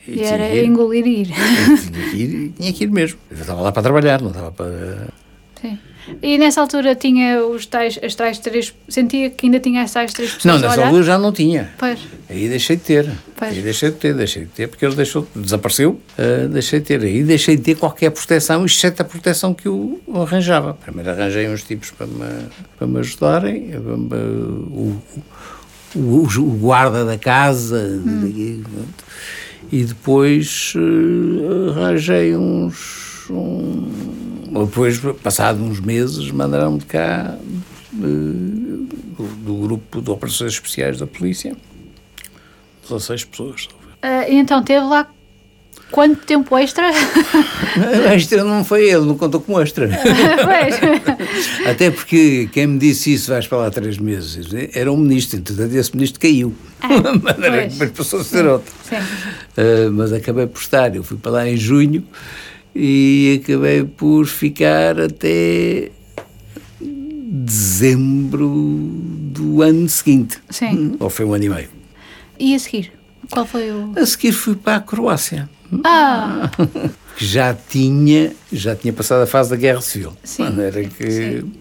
e E era ir, engolir e ir. tinha, que ir, tinha que ir mesmo. Eu estava lá para trabalhar, não estava para. Sim. E nessa altura tinha os tais, as tais três. Sentia que ainda tinha as tais três pessoas Não, nessa altura já não tinha. Pois. Aí deixei de ter. Pois. Aí deixei de ter, deixei de ter, porque ele deixou, desapareceu, ah, deixei de ter. Aí deixei de ter qualquer proteção, exceto a proteção que eu arranjava. Primeiro arranjei uns tipos para me, para me ajudarem, o, o, o guarda da casa, e- e depois ah, arranjei uns. Um, depois, passado uns meses, mandaram-me cá eh, do, do grupo de operações especiais da polícia. 16 pessoas. Ah, e então teve lá quanto tempo extra? Extra não foi ele, não contou como extra. pois. Até porque quem me disse isso, vais para lá três meses, era um ministro, entretanto esse ministro caiu. Que depois passou a ser outro. Sim. Uh, mas acabei por estar, eu fui para lá em junho e acabei por ficar até dezembro do ano seguinte. Sim. Ou foi um ano e meio. E a seguir? Qual foi o. A seguir fui para a Croácia. Ah! que já tinha, já tinha passado a fase da Guerra Civil. Sim, De maneira que sim.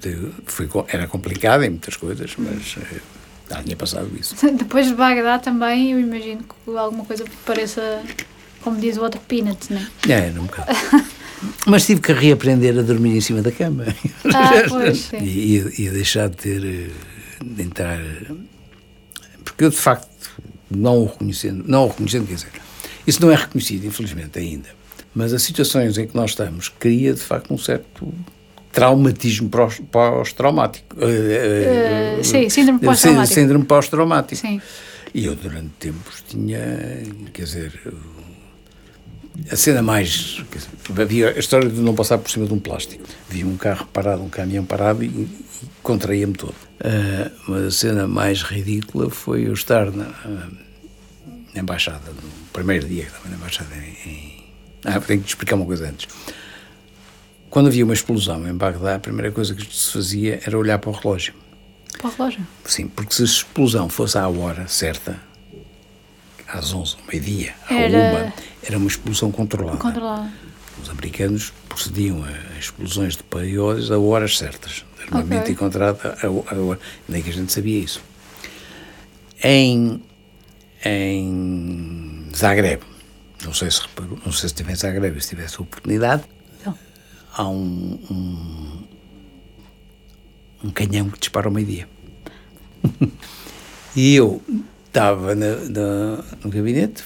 tempo, foi, era complicado em muitas coisas, mas eh, já tinha passado isso. Depois de Bagdá também, eu imagino que alguma coisa pareça, como diz o outro, peanuts, não é? É, era um bocado. Mas tive que reaprender a dormir em cima da cama. Ah, pois, e, e- e a deixar de ter, eh, de entrar. eh, Porque eu, de facto, não o reconhecendo, não o reconhecendo, quer dizer, isso não é reconhecido, infelizmente, ainda. Mas as situações em que nós estamos cria, de facto, um certo traumatismo pós-traumático. Uh, uh, sim, síndrome pós-traumático. Síndrome pós-traumático. Sim. E eu, durante tempos, tinha, quer dizer, a cena mais. Havia a história de não passar por cima de um plástico. Vi um carro parado, um caminhão parado e, e contraía-me todo. Uh, mas a cena mais ridícula foi eu estar na, na embaixada, no primeiro dia que estava na embaixada em, em. Ah, tenho que te explicar uma coisa antes. Quando havia uma explosão em Bagdá, a primeira coisa que se fazia era olhar para o relógio. Para o relógio? Sim, porque se a explosão fosse à hora certa, às 11, meio-dia, à era... uma, era uma explosão controlada. Controlada. Os americanos procediam a explosões de paióis a horas certas. Armamento okay. encontrado a, a, a, nem que a gente sabia isso. Em, em Zagreb, não sei se reparou, não sei se estive em Zagreb, se tivesse oportunidade, não. há um, um, um canhão que dispara ao meio-dia. e eu estava na, na, no gabinete,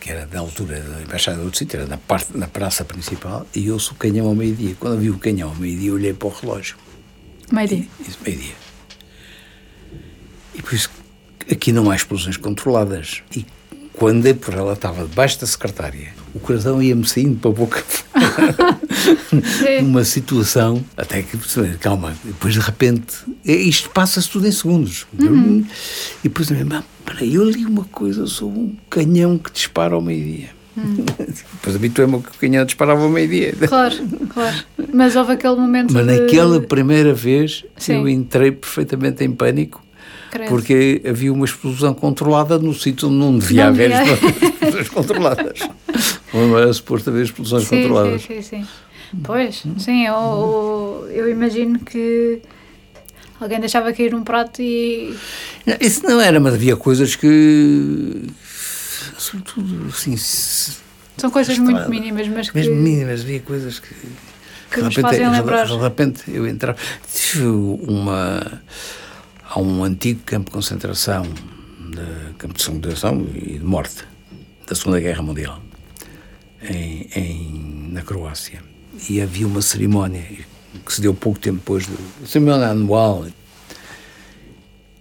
que era da altura da Embaixada do Sítio, era na, parte, na praça principal, e ouço o canhão ao meio-dia. Quando vi o canhão ao meio-dia, olhei para o relógio. Meio-dia? Isso, meio-dia. E por isso aqui não há explosões controladas. E quando por ela, estava debaixo da secretária. O coração ia-me saindo para a boca. Uma situação, até que, calma, depois de repente, é, isto passa-se tudo em segundos. Uhum. E depois, peraí, eu li uma coisa sobre um canhão que dispara ao meio-dia. Hum. Depois habituei-me que o canhão disparava ao meio-dia. Claro, claro. Mas houve aquele momento. Mas de... naquela primeira vez Sim. eu entrei perfeitamente em pânico Credo. porque havia uma explosão controlada no sítio onde não devia não haver explosões controladas. Não era suposto haver explosões sim, controladas. Sim, sim, sim. Pois, sim, eu, eu imagino que alguém deixava cair um prato e. Não, isso não era, mas havia coisas que. Sobretudo, assim. São coisas muito mínimas, mas que. Mesmo mínimas, havia coisas que. Que nos fazem lembrar. De repente eu entrava. Tive uma há um antigo campo de concentração, de campo de concentração e de morte da Segunda Guerra Mundial, em, em, na Croácia. E havia uma cerimónia que se deu pouco tempo depois do cerimónia anual.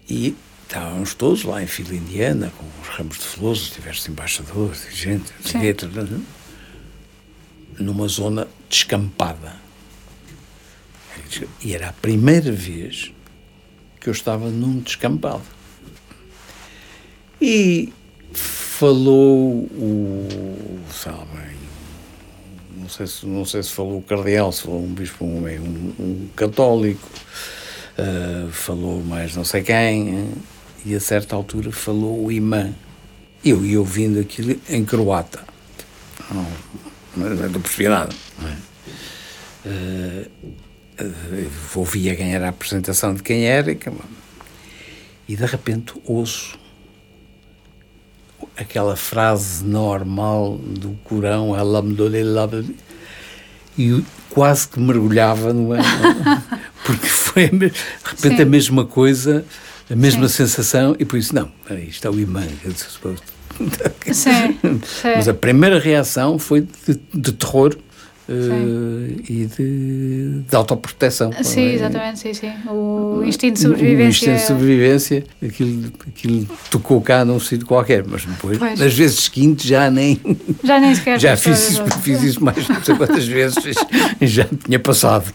E estávamos todos lá em fila indiana, com os ramos de flores, diversos embaixadores, gente, etc, numa zona descampada. E era a primeira vez que eu estava num descampado. E falou o. Sabe, não sei se, não sei se falou o cardeal, se falou um bispo, um, um, um católico, uh, falou mais não sei quem, e a certa altura falou o imã. Eu ia ouvindo aquilo em croata. Não, não, não percebi nada. Não é? uh, ouvia quem era a apresentação de quem era e de repente ouço aquela frase normal do Corão Alhamdulillah e quase que mergulhava no porque foi de repente Sim. a mesma coisa a mesma Sim. sensação e por isso não, isto é o imã Sim. mas a primeira reação foi de, de terror Uh, e de, de autoproteção. Sim, é? exatamente, sim, sim. O instinto de sobrevivência. O instinto de sobrevivência, aquilo, aquilo tocou cá num sítio qualquer, mas depois, pois. nas vezes seguintes, já nem. Já nem sequer. já fiz isso, fiz isso mais não sei quantas vezes, já tinha passado.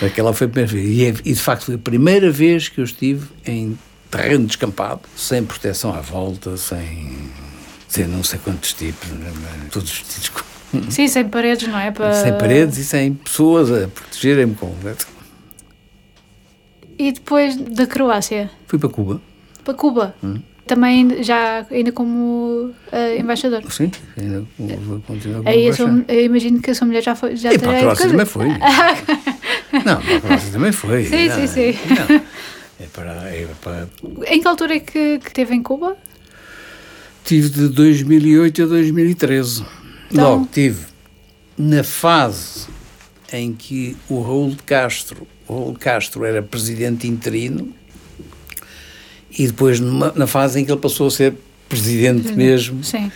Mas aquela foi a primeira vez. E, é, e de facto foi a primeira vez que eu estive em terreno descampado, sem proteção à volta, sem. sem não sei quantos tipos, todos vestidos com Sim, sem paredes, não é? Para... Sem paredes e sem pessoas a protegerem-me com. E depois da Croácia? Fui para Cuba. Para Cuba? Hum. Também já ainda como uh, embaixador? Sim, ainda continuo como Aí embaixador. eu imagino que a sua mulher já foi. Já e para a Croácia também foi. não, para a Croácia também foi. Sim, não, sim, sim. Não. É para, é para... Em que altura é que, que teve em Cuba? Tive de 2008 a 2013. Então... Logo, tive na fase em que o Raul de Castro, Raul Castro era presidente interino, e depois numa, na fase em que ele passou a ser presidente mesmo. Sim.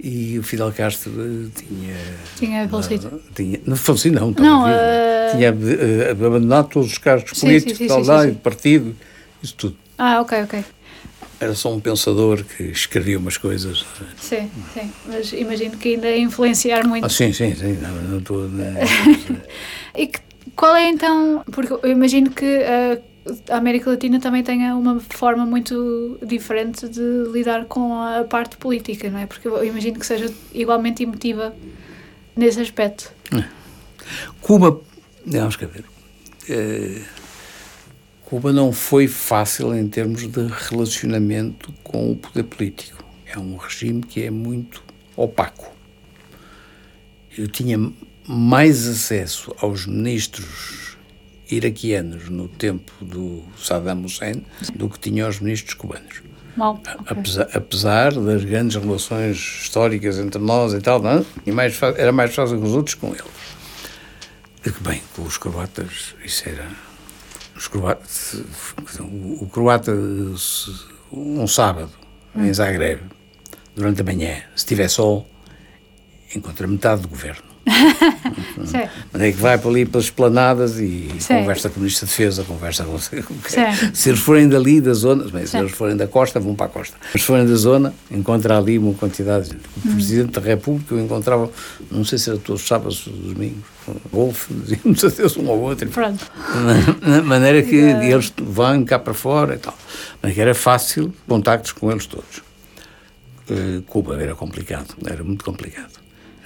E o Fidel Castro eh, tinha. Tinha falecido? Não, tinha, não falecido, não. Não, vivo, uh... Tinha uh, abandonado todos os cargos sim, políticos, sim, tal, sim, lá, sim, e de partido, isso tudo. Ah, ok, ok. Era só um pensador que escrevia umas coisas. Sim, sim. Mas imagino que ainda influenciar muito. Ah, sim, sim, sim. Não, não estou. e que, qual é então. Porque eu imagino que. Uh, a América Latina também tenha uma forma muito diferente de lidar com a parte política, não é? Porque eu imagino que seja igualmente emotiva nesse aspecto. É. Cuba, vamos cá ver. Cuba não foi fácil em termos de relacionamento com o poder político. É um regime que é muito opaco. Eu tinha mais acesso aos ministros iraquianos no tempo do Saddam Hussein do que tinha os ministros cubanos. Mal, okay. apesar, apesar, das grandes relações históricas entre nós e tal, não? E mais, era mais fácil que os outros com ele. E que bem, com os croatas, isso era. Os croatas, o, o croata, um sábado, em Zagreb, durante a manhã, se tiver sol, encontra metade do governo. Mas é que vai para ali pelas esplanadas e Sim. conversa com o Ministro da Defesa, conversa com. Se eles forem dali da zona, bem, se eles forem da costa, vão para a costa. Se forem da zona, encontra ali uma quantidade. O Presidente da República eu encontrava, não sei se era todos os sábados ou domingos, golfe, dizíamos adeus um ao outro. Pronto. Na maneira que eles vão cá para fora e tal. Mas que era fácil contactos com eles todos. Uh, Cuba era complicado, era muito complicado.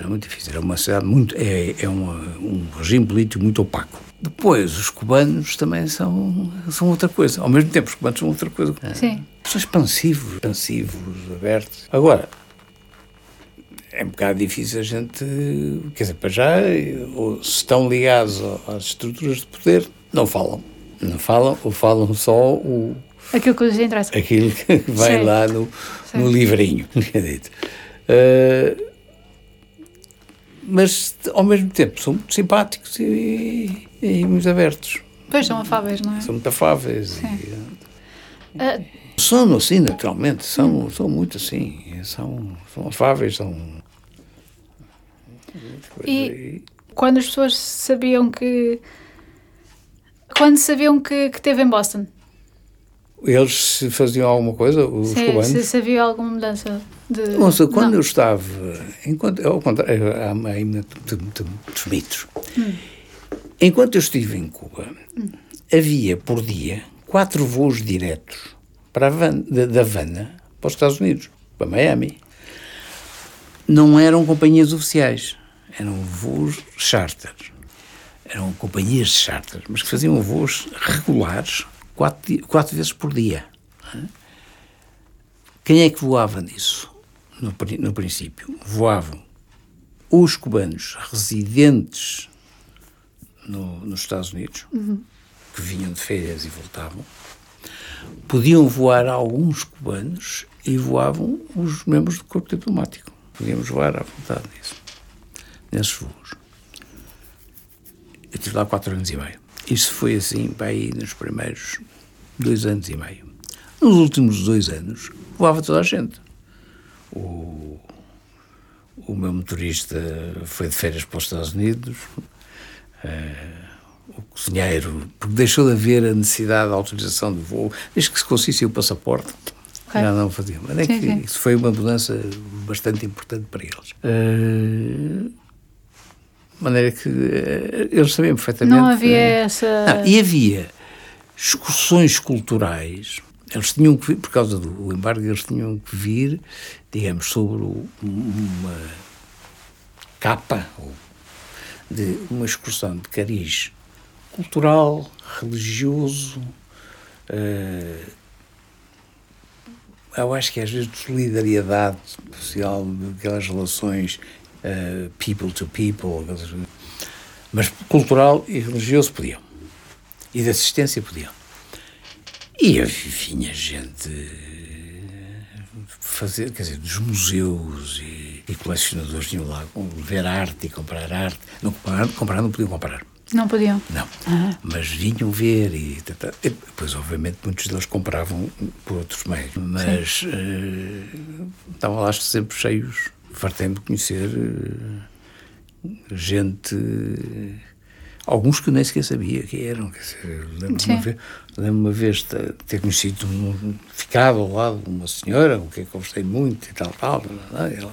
Era muito difícil. Era uma cidade muito. É, é uma, um regime político muito opaco. Depois, os cubanos também são, são outra coisa. Ao mesmo tempo, os cubanos são outra coisa. Sim. São expansivos, expansivos, abertos. Agora, é um bocado difícil a gente. Quer dizer, para já, ou se estão ligados às estruturas de poder, não falam. Não falam, ou falam só o. Aquilo que lhes interessa. Aquilo que vai Sim. lá no, no livrinho. Uh, mas ao mesmo tempo são muito simpáticos e, e muito abertos. Pois são afáveis, não é? São muito afáveis. E, uh, são assim, naturalmente, são, são muito assim. São, são afáveis, são. E quando as pessoas sabiam que. Quando sabiam que, que teve em Boston? Eles faziam alguma coisa, os Sim, cubanos? Se, se havia alguma mudança de... Quando não. eu estava, enquanto, ao contrário, há ainda muitos mitos. Hum. Enquanto eu estive em Cuba, hum. havia por dia quatro voos diretos para Havana, da Havana para os Estados Unidos, para Miami. Não eram companhias oficiais, eram voos charter. Eram companhias de charter, mas que faziam voos regulares quatro, quatro vezes por dia. Quem é que voava nisso? No, no princípio, voavam os cubanos residentes no, nos Estados Unidos, uhum. que vinham de férias e voltavam, podiam voar alguns cubanos e voavam os membros do corpo diplomático. Podíamos voar à vontade nisso, nesses voos. Eu estive lá quatro anos e meio. Isso foi assim, para aí, nos primeiros dois anos e meio. Nos últimos dois anos, voava toda a gente. O, o meu motorista foi de férias para os Estados Unidos, uh, o cozinheiro, porque deixou de haver a necessidade de autorização de voo, desde que se conseguisse o passaporte, okay. já não fazia. Mas é sim, que sim. isso foi uma mudança bastante importante para eles. Uh, de maneira que uh, eles sabiam perfeitamente. Não havia essa. Não, e havia excursões culturais. Eles tinham que vir, por causa do embargo, eles tinham que vir, digamos, sobre uma capa de uma excursão de cariz cultural, religioso, uh, eu acho que às vezes de solidariedade social, aquelas relações uh, people to people, mas cultural e religioso podiam e de assistência podiam. E vinha gente fazer, quer dizer, dos museus e, e colecionadores tinham lá ver arte e comprar arte. Não comprar, comprar não podiam comprar. Não podiam? Não. Uhum. Mas vinham ver e, e, depois, obviamente, muitos deles compravam por outros meios. Mas uh, estavam lá sempre cheios fartei-me de conhecer gente alguns que nem sequer sabia quem eram. Lembro-me uma, vez, lembro uma vez de ter conhecido, um, ficado ao lado de uma senhora com quem conversei muito e tal, tal. Ela,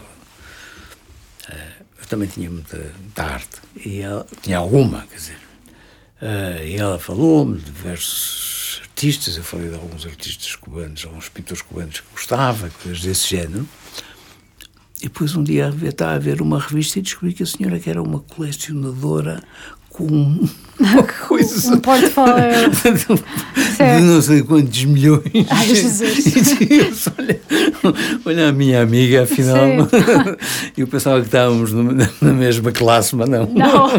eh, eu também tinha muita, muita arte, e ela tinha alguma, quer dizer. Uh, e ela falou-me de diversos artistas, eu falei de alguns artistas cubanos, alguns pintores cubanos que gostava, coisas desse género. E depois um dia estava a ver uma revista e descobri que a senhora que era uma colecionadora com uma coisa. Um portfólio. de não sei quantos milhões. Ai, Jesus. E olha, olha a minha amiga, afinal. Eu pensava que estávamos na mesma classe, mas não. Não.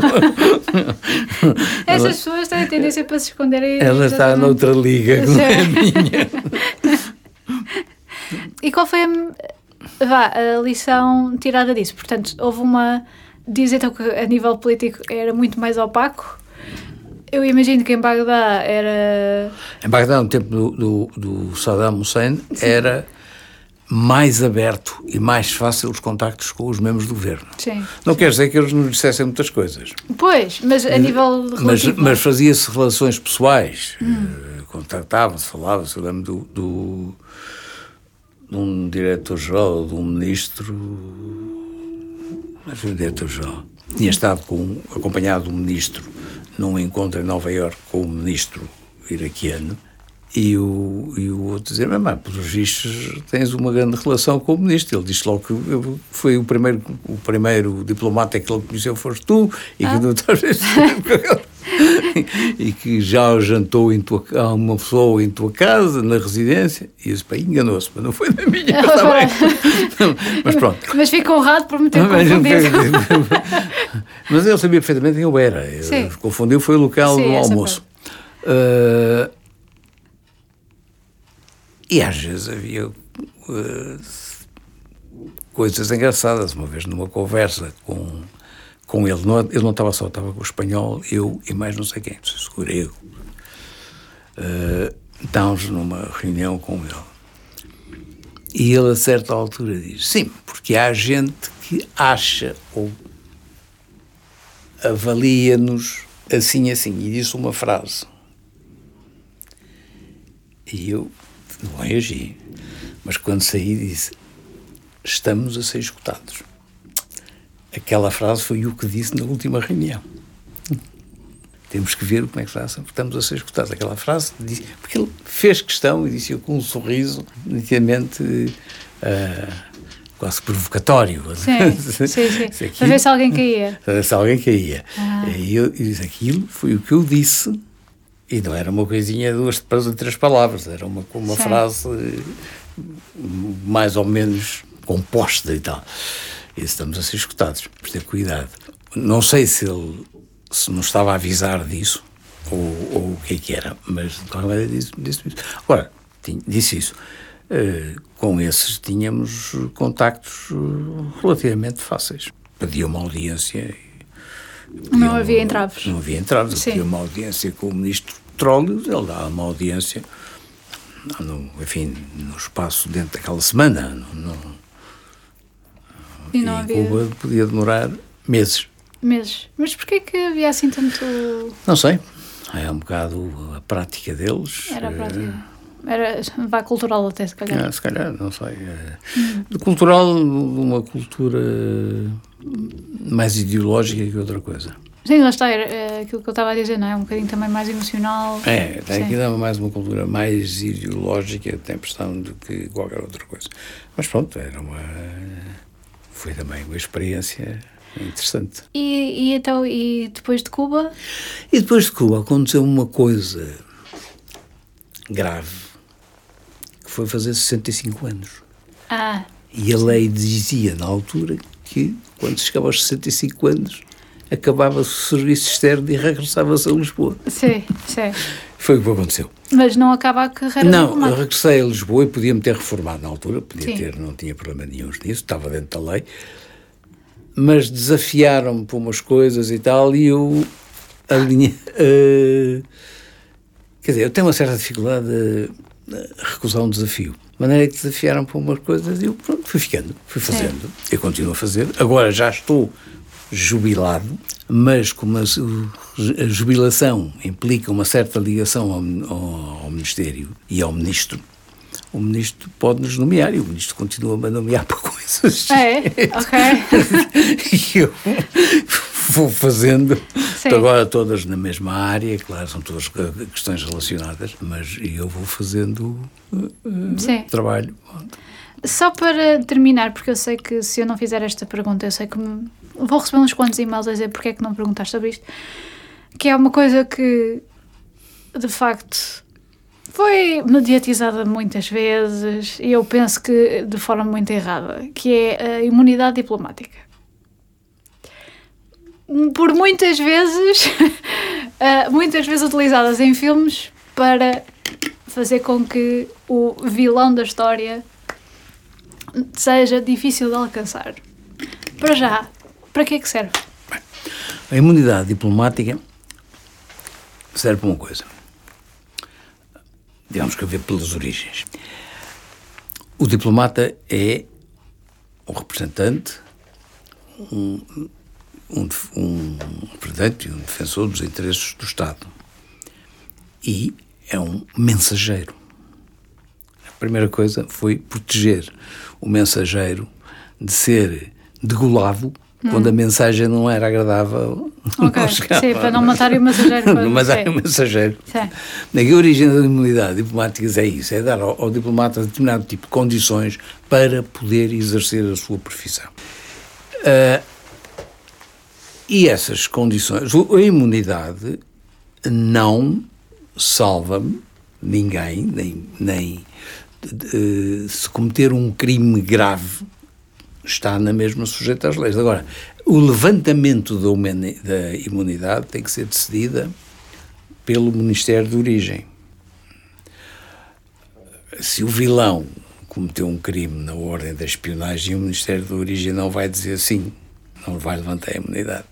Essas pessoas têm tendência para se esconderem. Ela está noutra liga, não é a minha. E qual foi a, vá, a lição tirada disso? Portanto, houve uma diz então que a nível político era muito mais opaco. Eu imagino que em Bagdá era. Em Bagdá, no tempo do, do, do Saddam Hussein, Sim. era mais aberto e mais fácil os contactos com os membros do governo. Sim. Não quer dizer que eles não dissessem muitas coisas. Pois, mas a nível Mas, mas fazia-se relações pessoais. Hum. Eh, contactavam-se, falavam-se. Eu lembro do, do, de um diretor-geral, de um ministro mas o diretor-geral tinha estado com, acompanhado do ministro num encontro em Nova Iorque com o ministro iraquiano e o, e o outro dizer, mas, pelos vistos tens uma grande relação com o ministro. Ele disse logo que foi o primeiro, o primeiro diplomata que ele conheceu foste tu e que ah. e que já jantou em tua, uma pessoa em tua casa, na residência, e esse pai enganou-se, mas não foi na minha, mas, mas pronto. Mas fico honrado por me ter confundido. mas ele sabia perfeitamente quem eu era. Ele confundiu foi o local Sim, do almoço. Uh, e às vezes havia uh, coisas engraçadas. Uma vez numa conversa com com ele. Não, ele não estava só, estava com o espanhol, eu e mais não sei quem, o grego. Uh, estávamos numa reunião com ele. E ele, a certa altura, diz: Sim, porque há gente que acha ou avalia-nos assim, assim. E disse uma frase. E eu não reagi. Mas quando saí, disse: Estamos a ser escutados. Aquela frase foi o que disse na última reunião. Temos que ver como é que estamos a ser escutados. Aquela frase, disse, porque ele fez questão e disse com um sorriso, nitidamente uh, quase provocatório. Sim, sim, sim. Para ver se alguém caía. Para ver se alguém caía. Ah. E eu, eu disse: aquilo foi o que eu disse. E não era uma coisinha, duas, três palavras, era uma, uma frase mais ou menos composta e tal. E estamos a ser escutados, por ter cuidado. Não sei se ele se não estava a avisar disso ou, ou o que é que era, mas de qualquer maneira disse, disse isso. Agora, disse isso. Uh, com esses tínhamos contactos uh, relativamente fáceis. Pedia uma audiência. Não havia entraves. Não havia entraves. Pedia uma audiência com o Ministro do Petróleo, ele dava uma audiência, no, enfim, no espaço dentro daquela semana. No, no, e, não e havia... Cuba podia demorar meses. Meses. Mas porquê que havia assim tanto... Não sei. É um bocado a prática deles. Era a prática. Era, vá cultural até, se calhar. É, se calhar, não sei. De cultural, uma cultura mais ideológica que outra coisa. Sim, lá está, é aquilo que eu estava a dizer, não é? Um bocadinho também mais emocional. É, tem dar mais uma cultura mais ideológica, tem pressão do que qualquer outra coisa. Mas pronto, era uma foi também uma experiência interessante. E, e então, e depois de Cuba? E depois de Cuba aconteceu uma coisa grave, que foi fazer 65 anos. Ah. E a lei dizia na altura que quando chegava aos 65 anos acabava-se o serviço externo e regressava-se a Lisboa. Sim, sim. Foi o que aconteceu. Mas não acaba a carreira Não, eu regressei a Lisboa e podia-me ter reformado na altura, podia Sim. ter, não tinha problema nenhum nisso, estava dentro da lei, mas desafiaram-me por umas coisas e tal, e eu alinhei. Uh, quer dizer, eu tenho uma certa dificuldade recusar um desafio. De maneira que desafiaram para umas coisas e eu, pronto, fui ficando, fui fazendo. Sim. Eu continuo a fazer. Agora já estou jubilado, mas como a, jubilação implica uma certa ligação ao, ao, ao Ministério e ao Ministro, o ministro pode nos nomear e o ministro continua a nomear para coisas. É, ok. e eu vou fazendo, agora todas na mesma área, claro, são todas questões relacionadas, mas eu vou fazendo uh, trabalho. Só para terminar, porque eu sei que se eu não fizer esta pergunta, eu sei que me... vou receber uns quantos e-mails a dizer porque é que não perguntaste sobre isto, que é uma coisa que de facto foi mediatizada muitas vezes e eu penso que de forma muito errada, que é a imunidade diplomática. Por muitas vezes, muitas vezes utilizadas em filmes para fazer com que o vilão da história seja difícil de alcançar. Para já, para que é que serve? A imunidade diplomática serve para uma coisa digamos que a ver pelas origens. O diplomata é um representante, um, um, um representante e um defensor dos interesses do Estado. E é um mensageiro. A primeira coisa foi proteger o mensageiro de ser degolado quando a mensagem não era agradável. Ok, sim, para não matar o mensageiro. Não matar o mensageiro. Sim. A origem da imunidade diplomática é isso, é dar ao, ao, diplomata determinado tipo de condições para poder exercer a sua profissão. Uh, e essas condições, a imunidade não salva ninguém, nem, nem de, se cometer um crime grave está na mesma sujeita às leis. Agora, o levantamento da, da imunidade tem que ser decidida pelo Ministério de Origem. Se o vilão cometeu um crime na ordem da espionagem, o Ministério de Origem não vai dizer sim, não vai levantar a imunidade.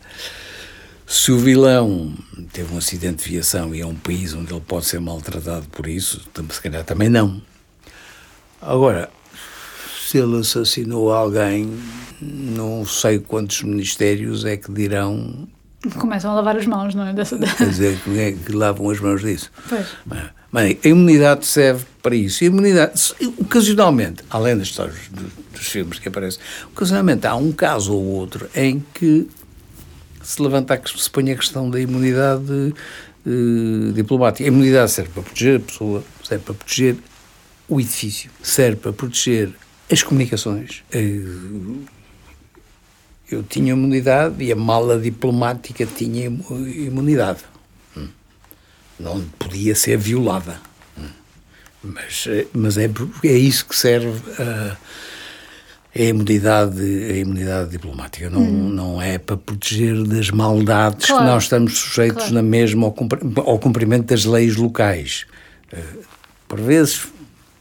Se o vilão teve um acidente de viação e é um país onde ele pode ser maltratado por isso, se calhar também não. Agora, se ele assassinou alguém, não sei quantos ministérios é que dirão. Começam a lavar as mãos, não é? Dessa... Quer dizer, quem é que lavam as mãos disso? Pois. Bem, a imunidade serve para isso. A imunidade, ocasionalmente, além das histórias dos filmes que aparecem, ocasionalmente há um caso ou outro em que se levanta, se põe a questão da imunidade uh, diplomática. A imunidade serve para proteger a pessoa, serve para proteger o edifício, serve para proteger as comunicações. Eh, eu tinha imunidade e a mala diplomática tinha imunidade. Hum. Não podia ser violada. Hum. Mas, eh, mas é, é isso que serve a, a, imunidade, a imunidade diplomática. Não, hum. não é para proteger das maldades claro. que nós estamos sujeitos claro. na mesma ao cumprimento das leis locais. Eh, por vezes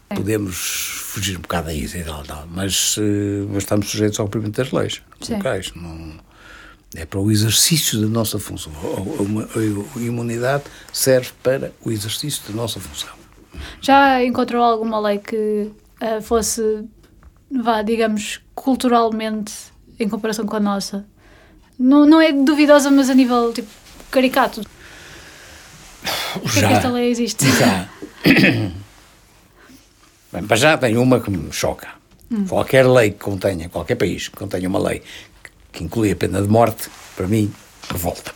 podemos fugir um bocado a isso e tal, tal mas, eh, mas estamos sujeitos ao cumprimento das leis locais. Não, é para o exercício da nossa função. A, a, a, imunidade serve para o exercício da nossa função. Já encontrou alguma lei que uh, fosse, vá, digamos, culturalmente em comparação com a nossa? Não, não é duvidosa, mas a nível tipo, caricato. Já, é que esta lei existe? Já. Bem, para já tem uma que me choca. Hum. Qualquer lei que contenha, qualquer país que contenha uma lei que inclui a pena de morte, para mim, revolta.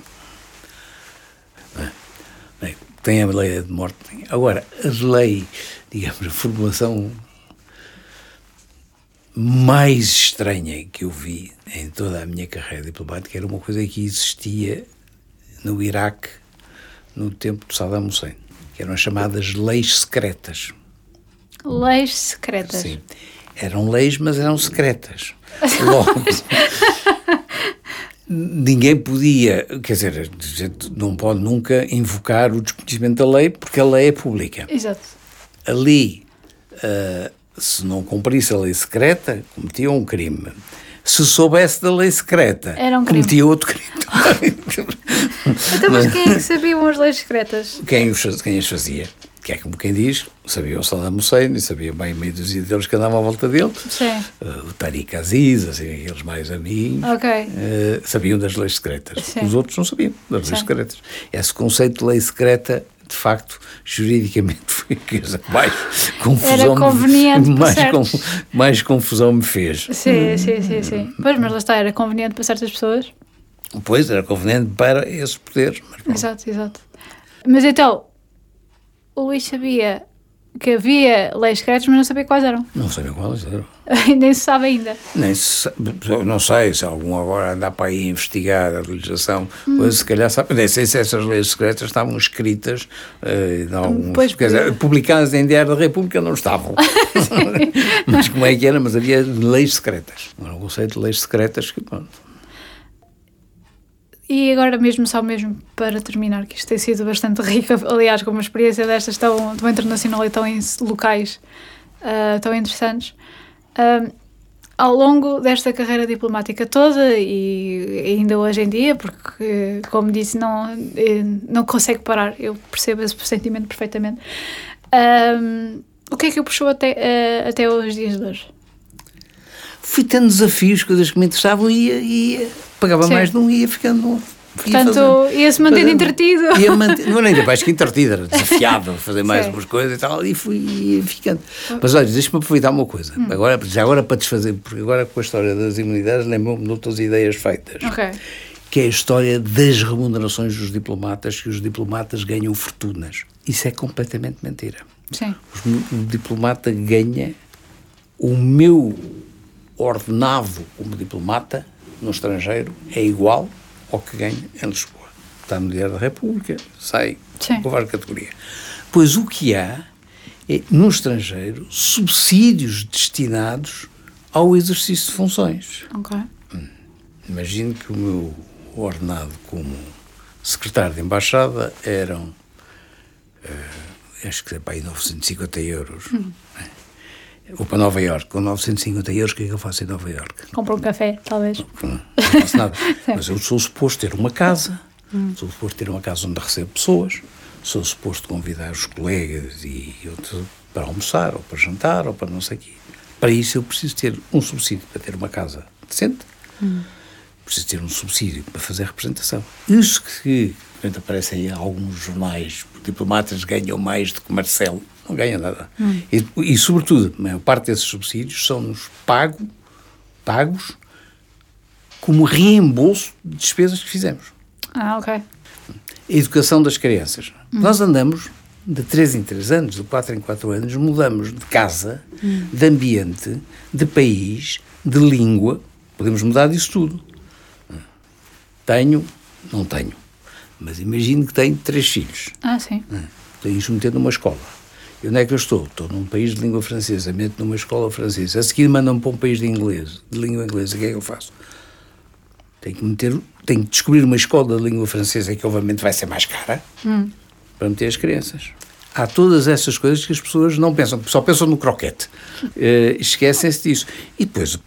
Bem, tem a lei de morte. Agora, a lei, digamos, a formulação mais estranha que eu vi em toda a minha carreira diplomática era uma coisa que existia no Iraque no tempo de Saddam Hussein, que eram as chamadas leis secretas. Leis secretas. Sim. Eram leis, mas eram secretas. Logo, ninguém podia, quer dizer, não pode nunca invocar o desconhecimento da lei porque a lei é pública. Exato. Ali, uh, se não cumprisse a lei secreta, cometia um crime. Se soubesse da lei secreta, um cometia outro crime. então, mas quem é que sabiam as leis secretas? Quem, os, quem as fazia? Que é como quem diz, sabia o Saddam Hussein e sabia bem meio dúzia deles que andavam à volta dele. Sim. Uh, o Tariq Aziz, assim, aqueles mais amigos, Ok. uh, sabiam das leis secretas. Sim. Os outros não sabiam das Sim. leis secretas. Esse conceito de lei secreta, de facto, juridicamente foi a mais confusão, me- conveniente para mais, certos. mais confusão me fez. Sim, sim, sim, sim. Pois, mas lá está, era conveniente para certas pessoas. Pois, era conveniente para esses poderes. Exato, exato. Mas então, o Luís sabia que havia leis secretas, mas não sabia quais eram. Não sabia quais eram. Nem se sabe ainda. Nem se, sa- não sei se algum agora anda para aí investigar a legislação, Hum. pois se calhar sabe, nem sei se essas leis secretas estavam escritas, em alguns, Pois, quer dizer, pois. publicadas em Diário da República não estavam. mas como é que era? Mas havia leis secretas. Era um conceito de leis secretas que, pronto, E agora mesmo, só mesmo para terminar, que isto tem sido bastante rico, aliás, com uma experiência destas tão, tão internacional e tão em locais ah, tão interessantes. Ah, ao longo desta carreira diplomática toda e ainda hoje em dia, porque, como disse, não, eh, não consegue parar, eu percebo esse sentimento perfeitamente. Ah, o que é que o puxou até, ah, até os dias de hoje? Fui tendo desafios, coisas que me interessavam e ia, ia pagava Sim. mais de um e ia ficando. Portanto, ia-se mantendo entretido. Ia manter, não era ainda mais que entretido, era desafiado a fazer mais Sim. umas coisas e tal, e fui ia ficando. Mas olha, deixa-me aproveitar uma coisa, Hum. agora, já agora para desfazer, porque agora com a história das imunidades lembro-me de outras ideias feitas. Ok. Que é a história das remunerações dos diplomatas, que os diplomatas ganham fortunas. Isso é completamente mentira. Sim. O diplomata ganha o meu ordenado como diplomata no estrangeiro é igual ao que ganho em Lisboa. Está a mulher da República, sai Sim. com várias categoria. Pois o que há é, no estrangeiro, subsídios destinados ao exercício de funções. Ok. Imagino que o meu ordenado como secretário de embaixada eram, eh, acho que é para aí 950 euros. né? Ou para Nova Iorque, com 950 euros, o que é que eu faço em Nova Iorque? Compra um café, talvez. Não faço nada. Mas eu sou suposto ter uma casa, sou suposto ter uma casa onde recebo pessoas, sou suposto convidar os colegas e outros para almoçar, ou para jantar, ou para não sei o quê. Para isso eu preciso ter um subsídio para ter uma casa decente, preciso ter um subsídio para fazer representação. Isso que portanto, aparece aí em alguns jornais, diplomatas ganham mais do que Marcelo, não ganham nada. E, e, sobretudo, a maior parte desses subsídios são-nos pago, pagos como reembolso de despesas que fizemos. Ah, ok. A educação das crianças. Nós andamos de 3 em 3 anos, de 4 em 4 anos, mudamos de casa, de ambiente, de país, de língua. Podemos mudar disso tudo. Tenho, não tenho, mas imagino que tenho três filhos. Ah, sim. Tenho que os meter numa escola. E onde é que eu estou? Estou num país de língua francesa, meto numa escola francesa. A seguir mandam-me para um país de inglês, de língua inglesa. O que é que eu faço? Tenho que meter, tenho que descobrir uma escola de língua francesa que obviamente vai ser mais cara para meter as crianças. Há todas essas coisas que as pessoas não pensam, só pensam no croquete. Eh, Esquecem-se disso. E depois,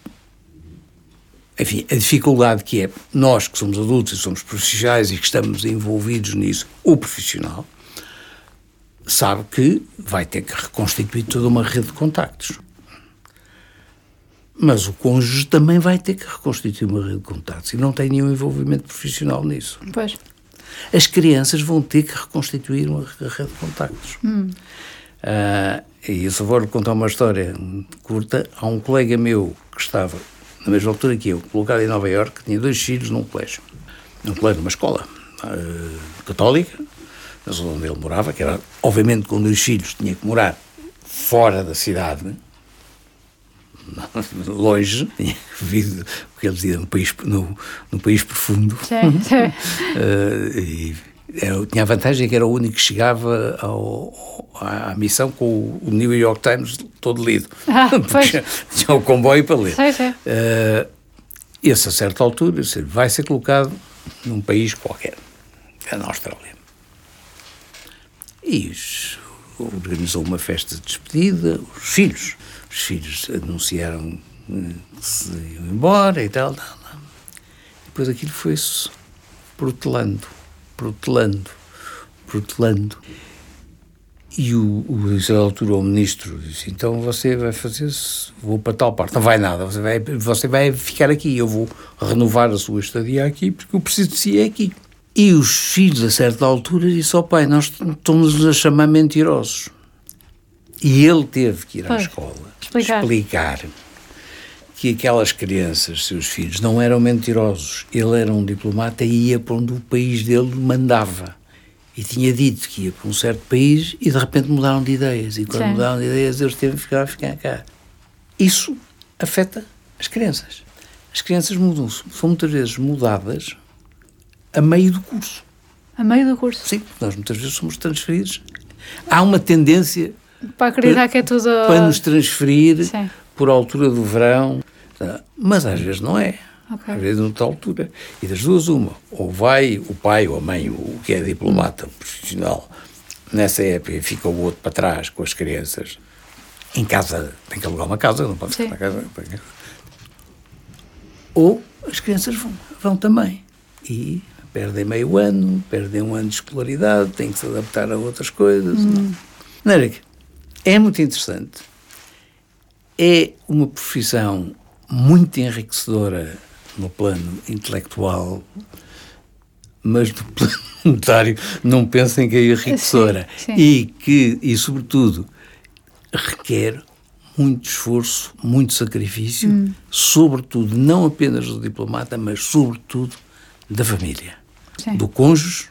enfim, a dificuldade que é nós que somos adultos e somos profissionais e que estamos envolvidos nisso, o profissional, sabe que vai ter que reconstituir toda uma rede de contactos. Mas o cônjuge também vai ter que reconstituir uma rede de contactos e não tem nenhum envolvimento profissional nisso. Pois. As crianças vão ter que reconstituir uma rede de contactos. Ah, e eu só vou contar uma história curta. Há um colega meu que estava na mesma altura que eu, colocado em Nova Iorque, que tinha dois filhos num colégio. Num colégio, numa escola ah, católica, na zona onde ele morava, que era, obviamente, com dois filhos, tinha que morar fora da cidade, longe, tinha vivido, o que ele dizia, no país, no, no país profundo. Sim, sim. Eh, e era- tinha a vantagem que era o único que chegava ao, à, missão com o, o New York Times todo lido. Ah, Porque tinha, o comboio para ler. Sei, sei. Eh, esse, a certa altura, vai ser colocado num país qualquer, é na Austrália. E organizou uma festa de despedida, os filhos, os filhos anunciaram eh, que se iam embora e tal, tal, tal. Depois aquilo foi-se protelando, protelando, protelando. E o, o altura, o ministro disse, então você vai fazer, vou para tal parte. Não vai nada, você vai, você vai ficar aqui, eu vou renovar a sua estadia aqui, porque eu preciso de si aqui. E os filhos, a certa altura, disse, ó oh, pai, nós estamos a chamar mentirosos. E ele teve que ir à escola explicar. explicar que aquelas crianças, seus filhos, não eram mentirosos. Ele era um diplomata e ia para onde o país dele mandava e tinha dito que ia para um certo país e de repente mudaram de ideias. E quando Sim. mudaram de ideias, eles teve que ficar, ficar cá. Isso afeta as crianças. As crianças mudam são muitas vezes mudadas a meio do curso. A meio do curso? Sim, nós muitas vezes somos transferidos. Há uma tendência para acreditar que é tudo. Para nos transferir Sim. por altura do verão. Mas às vezes não é. Okay. Às vezes, noutra altura. E das duas, uma. Ou vai o pai ou a mãe, o que é diplomata profissional, nessa época fica o outro para trás com as crianças. Em casa, tem que alugar uma casa, não pode ficar na casa. Ou as crianças vão, vão também. E perdem meio ano, perdem um ano de escolaridade, têm que se adaptar a outras coisas. Hum. Não. não é muito interessante. É uma profissão muito enriquecedora no plano intelectual, mas no plano monetário não pensem que é enriquecedora. Sim, sim. E que, e sobretudo, requer muito esforço, muito sacrifício, hum. sobretudo, não apenas do diplomata, mas sobretudo da família, sim. do cônjuge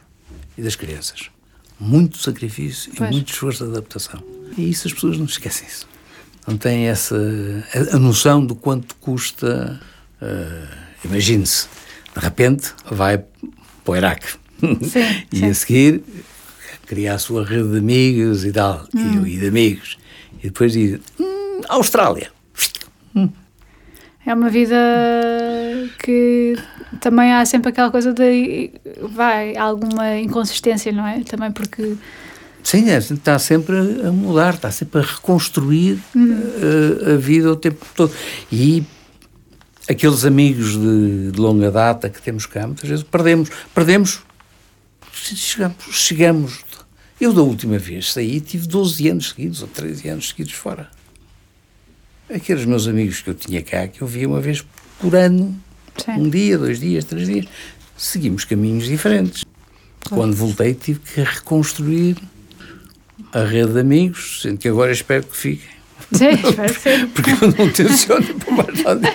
e das crianças. Muito sacrifício pois. e muito esforço de adaptação. E isso as pessoas não esquecem isso. Não têm essa a, a noção do quanto custa uh, Imagine-se, de repente vai para o Iraque. Sim, e sim. a seguir criar a sua rede de amigos e tal, hum. e, e, de amigos. E depois diz, hum, Austrália. Hum. É uma vida que também há sempre aquela coisa de vai alguma inconsistência, não é? Também porque Sim, é, está sempre a mudar, está sempre a reconstruir hum. a, a, vida o tempo todo. E aqueles amigos de, de, longa data que temos cá, muitas vezes perdemos, perdemos, chegamos, chegamos. Eu da última vez saí tive 12 anos seguidos, ou 13 anos seguidos fora. Aqueles meus amigos que eu tinha cá, que eu via uma vez por ano, Sim. um dia, dois dias, três dias, seguimos caminhos diferentes. Quando voltei tive que reconstruir a rede de amigos, sendo que agora espero que fiquem. Sim, espero que sim. Porque eu não tenciono por mais nada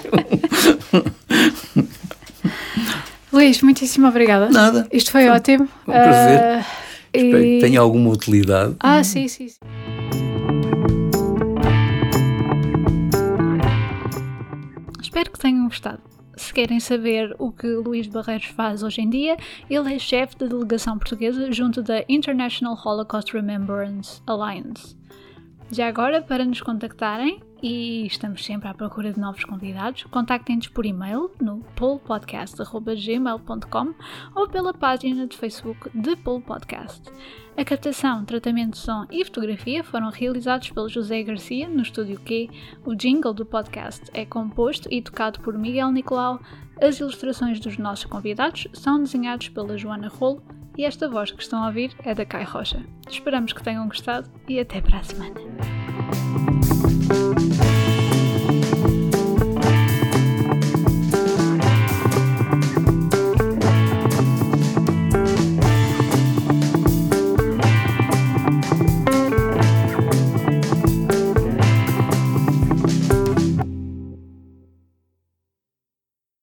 Luís, muitíssimo obrigada. Nada. Isto foi, foi ótimo. Um prazer. Uh, Espero e... que tenha alguma utilidade. Ah, sim, sim. sim. Espero que tenham gostado. Se querem saber o que Luís Barreiros faz hoje em dia, ele é chefe da delegação portuguesa junto da International Holocaust Remembrance Alliance. Já agora, para nos contactarem, e estamos sempre à procura de novos convidados, contactem-nos por e-mail no polpodcast.gmail.com ou pela página de Facebook de Polo Podcast. A captação, tratamento de som e fotografia foram realizados pelo José Garcia no Estúdio Q. O jingle do podcast é composto e tocado por Miguel Nicolau. As ilustrações dos nossos convidados são desenhados pela Joana Rolo e esta voz que estão a ouvir é da Kai Rocha. Esperamos que tenham gostado e até para a semana.